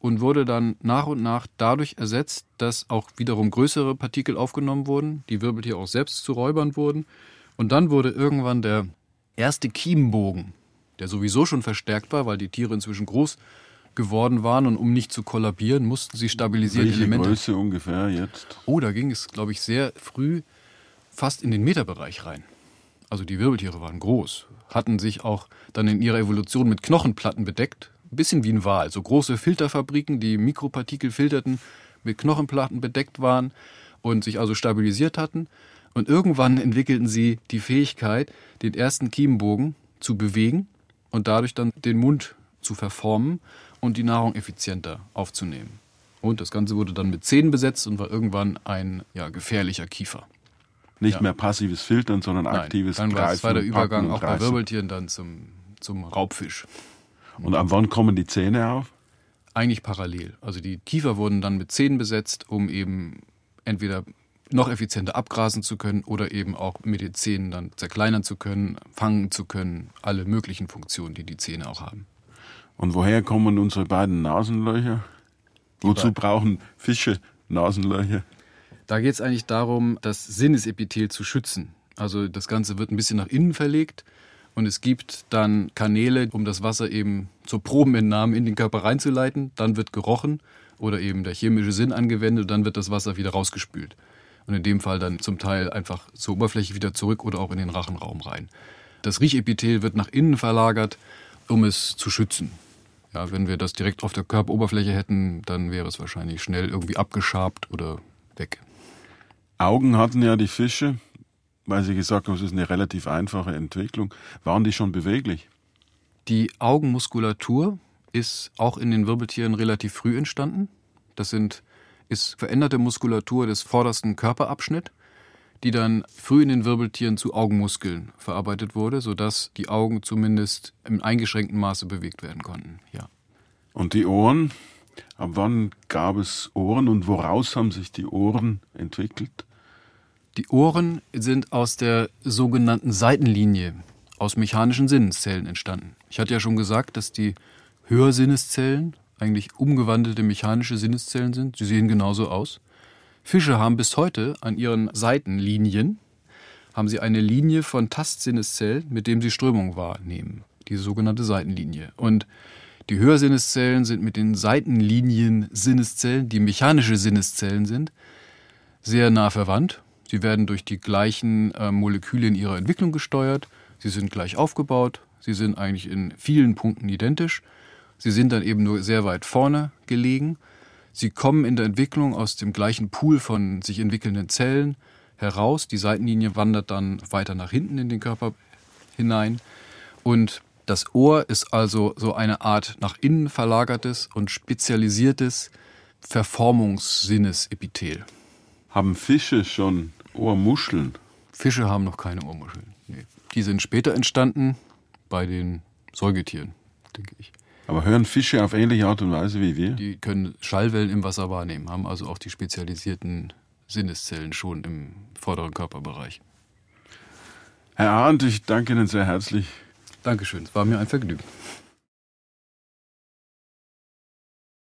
und wurde dann nach und nach dadurch ersetzt, dass auch wiederum größere Partikel aufgenommen wurden, die Wirbeltiere auch selbst zu Räubern wurden. Und dann wurde irgendwann der erste Kiembogen, der sowieso schon verstärkt war, weil die Tiere inzwischen groß geworden waren und um nicht zu kollabieren, mussten sie stabilisierte Welche Elemente. Größe ungefähr jetzt? Oh, da ging es, glaube ich, sehr früh fast in den Meterbereich rein. Also die Wirbeltiere waren groß, hatten sich auch dann in ihrer Evolution mit Knochenplatten bedeckt, ein bisschen wie ein Wal. So große Filterfabriken, die Mikropartikel filterten, mit Knochenplatten bedeckt waren und sich also stabilisiert hatten. Und irgendwann entwickelten sie die Fähigkeit, den ersten Kiemenbogen zu bewegen und dadurch dann den Mund zu verformen und die Nahrung effizienter aufzunehmen. Und das Ganze wurde dann mit Zähnen besetzt und war irgendwann ein ja, gefährlicher Kiefer. Nicht Ja. mehr passives Filtern, sondern Nein, aktives dann war, das Greifen war der Übergang auch bei. Wirbeltieren dann zum, zum Raubfisch. Und ab wann kommen die Zähne auf? Eigentlich parallel. Also die Kiefer wurden dann mit Zähnen besetzt, um eben entweder noch effizienter abgrasen zu können oder eben auch mit den Zähnen dann zerkleinern zu können, fangen zu können, alle möglichen Funktionen, die die Zähne auch haben. Und woher kommen unsere beiden Nasenlöcher? Wozu beiden- brauchen Fische Nasenlöcher? Da geht es eigentlich darum, das Sinnesepithel zu schützen. Also das Ganze wird ein bisschen nach innen verlegt und es gibt dann Kanäle, um das Wasser eben zur Probenentnahme in den Körper reinzuleiten. Dann wird gerochen oder eben der chemische Sinn angewendet und dann wird das Wasser wieder rausgespült. Und in dem Fall dann zum Teil einfach zur Oberfläche wieder zurück oder auch in den Rachenraum rein. Das Riechepithel wird nach innen verlagert, um es zu schützen. Ja, wenn wir das direkt auf der Körperoberfläche hätten, dann wäre es wahrscheinlich schnell irgendwie abgeschabt oder weg. Augen hatten ja die Fische, weil sie gesagt haben, es ist eine relativ einfache Entwicklung. Waren die schon beweglich? Die Augenmuskulatur ist auch in den Wirbeltieren relativ früh entstanden. Das sind, ist veränderte Muskulatur des vordersten Körperabschnitt, die dann früh in den Wirbeltieren zu Augenmuskeln verarbeitet wurde, sodass die Augen zumindest im eingeschränkten Maße bewegt werden konnten. Ja. Und die Ohren? Ab wann gab es Ohren und woraus haben sich die Ohren entwickelt? Die Ohren sind aus der sogenannten Seitenlinie aus mechanischen Sinneszellen entstanden. Ich hatte ja schon gesagt, dass die Hörsinneszellen eigentlich umgewandelte mechanische Sinneszellen sind. Sie sehen genauso aus. Fische haben bis heute an ihren Seitenlinien haben sie eine Linie von Tastsinneszellen, mit dem sie Strömung wahrnehmen, die sogenannte Seitenlinie. Und die Hörsinneszellen sind mit den Seitenlinien-Sinneszellen, die mechanische Sinneszellen sind, sehr nah verwandt. Sie werden durch die gleichen äh, Moleküle in ihrer Entwicklung gesteuert. Sie sind gleich aufgebaut. Sie sind eigentlich in vielen Punkten identisch. Sie sind dann eben nur sehr weit vorne gelegen. Sie kommen in der Entwicklung aus dem gleichen Pool von sich entwickelnden Zellen heraus. Die Seitenlinie wandert dann weiter nach hinten in den Körper hinein. Und das Ohr ist also so eine Art nach innen verlagertes und spezialisiertes Verformungssinnesepithel. Haben Fische schon Ohrmuscheln? Fische haben noch keine Ohrmuscheln. Nee. Die sind später entstanden bei den Säugetieren, denke ich. Aber hören Fische auf ähnliche Art und Weise wie wir? Die können Schallwellen im Wasser wahrnehmen, haben also auch die spezialisierten Sinneszellen schon im vorderen Körperbereich. Herr Arndt, ich danke Ihnen sehr herzlich. Dankeschön, es war mir ein Vergnügen.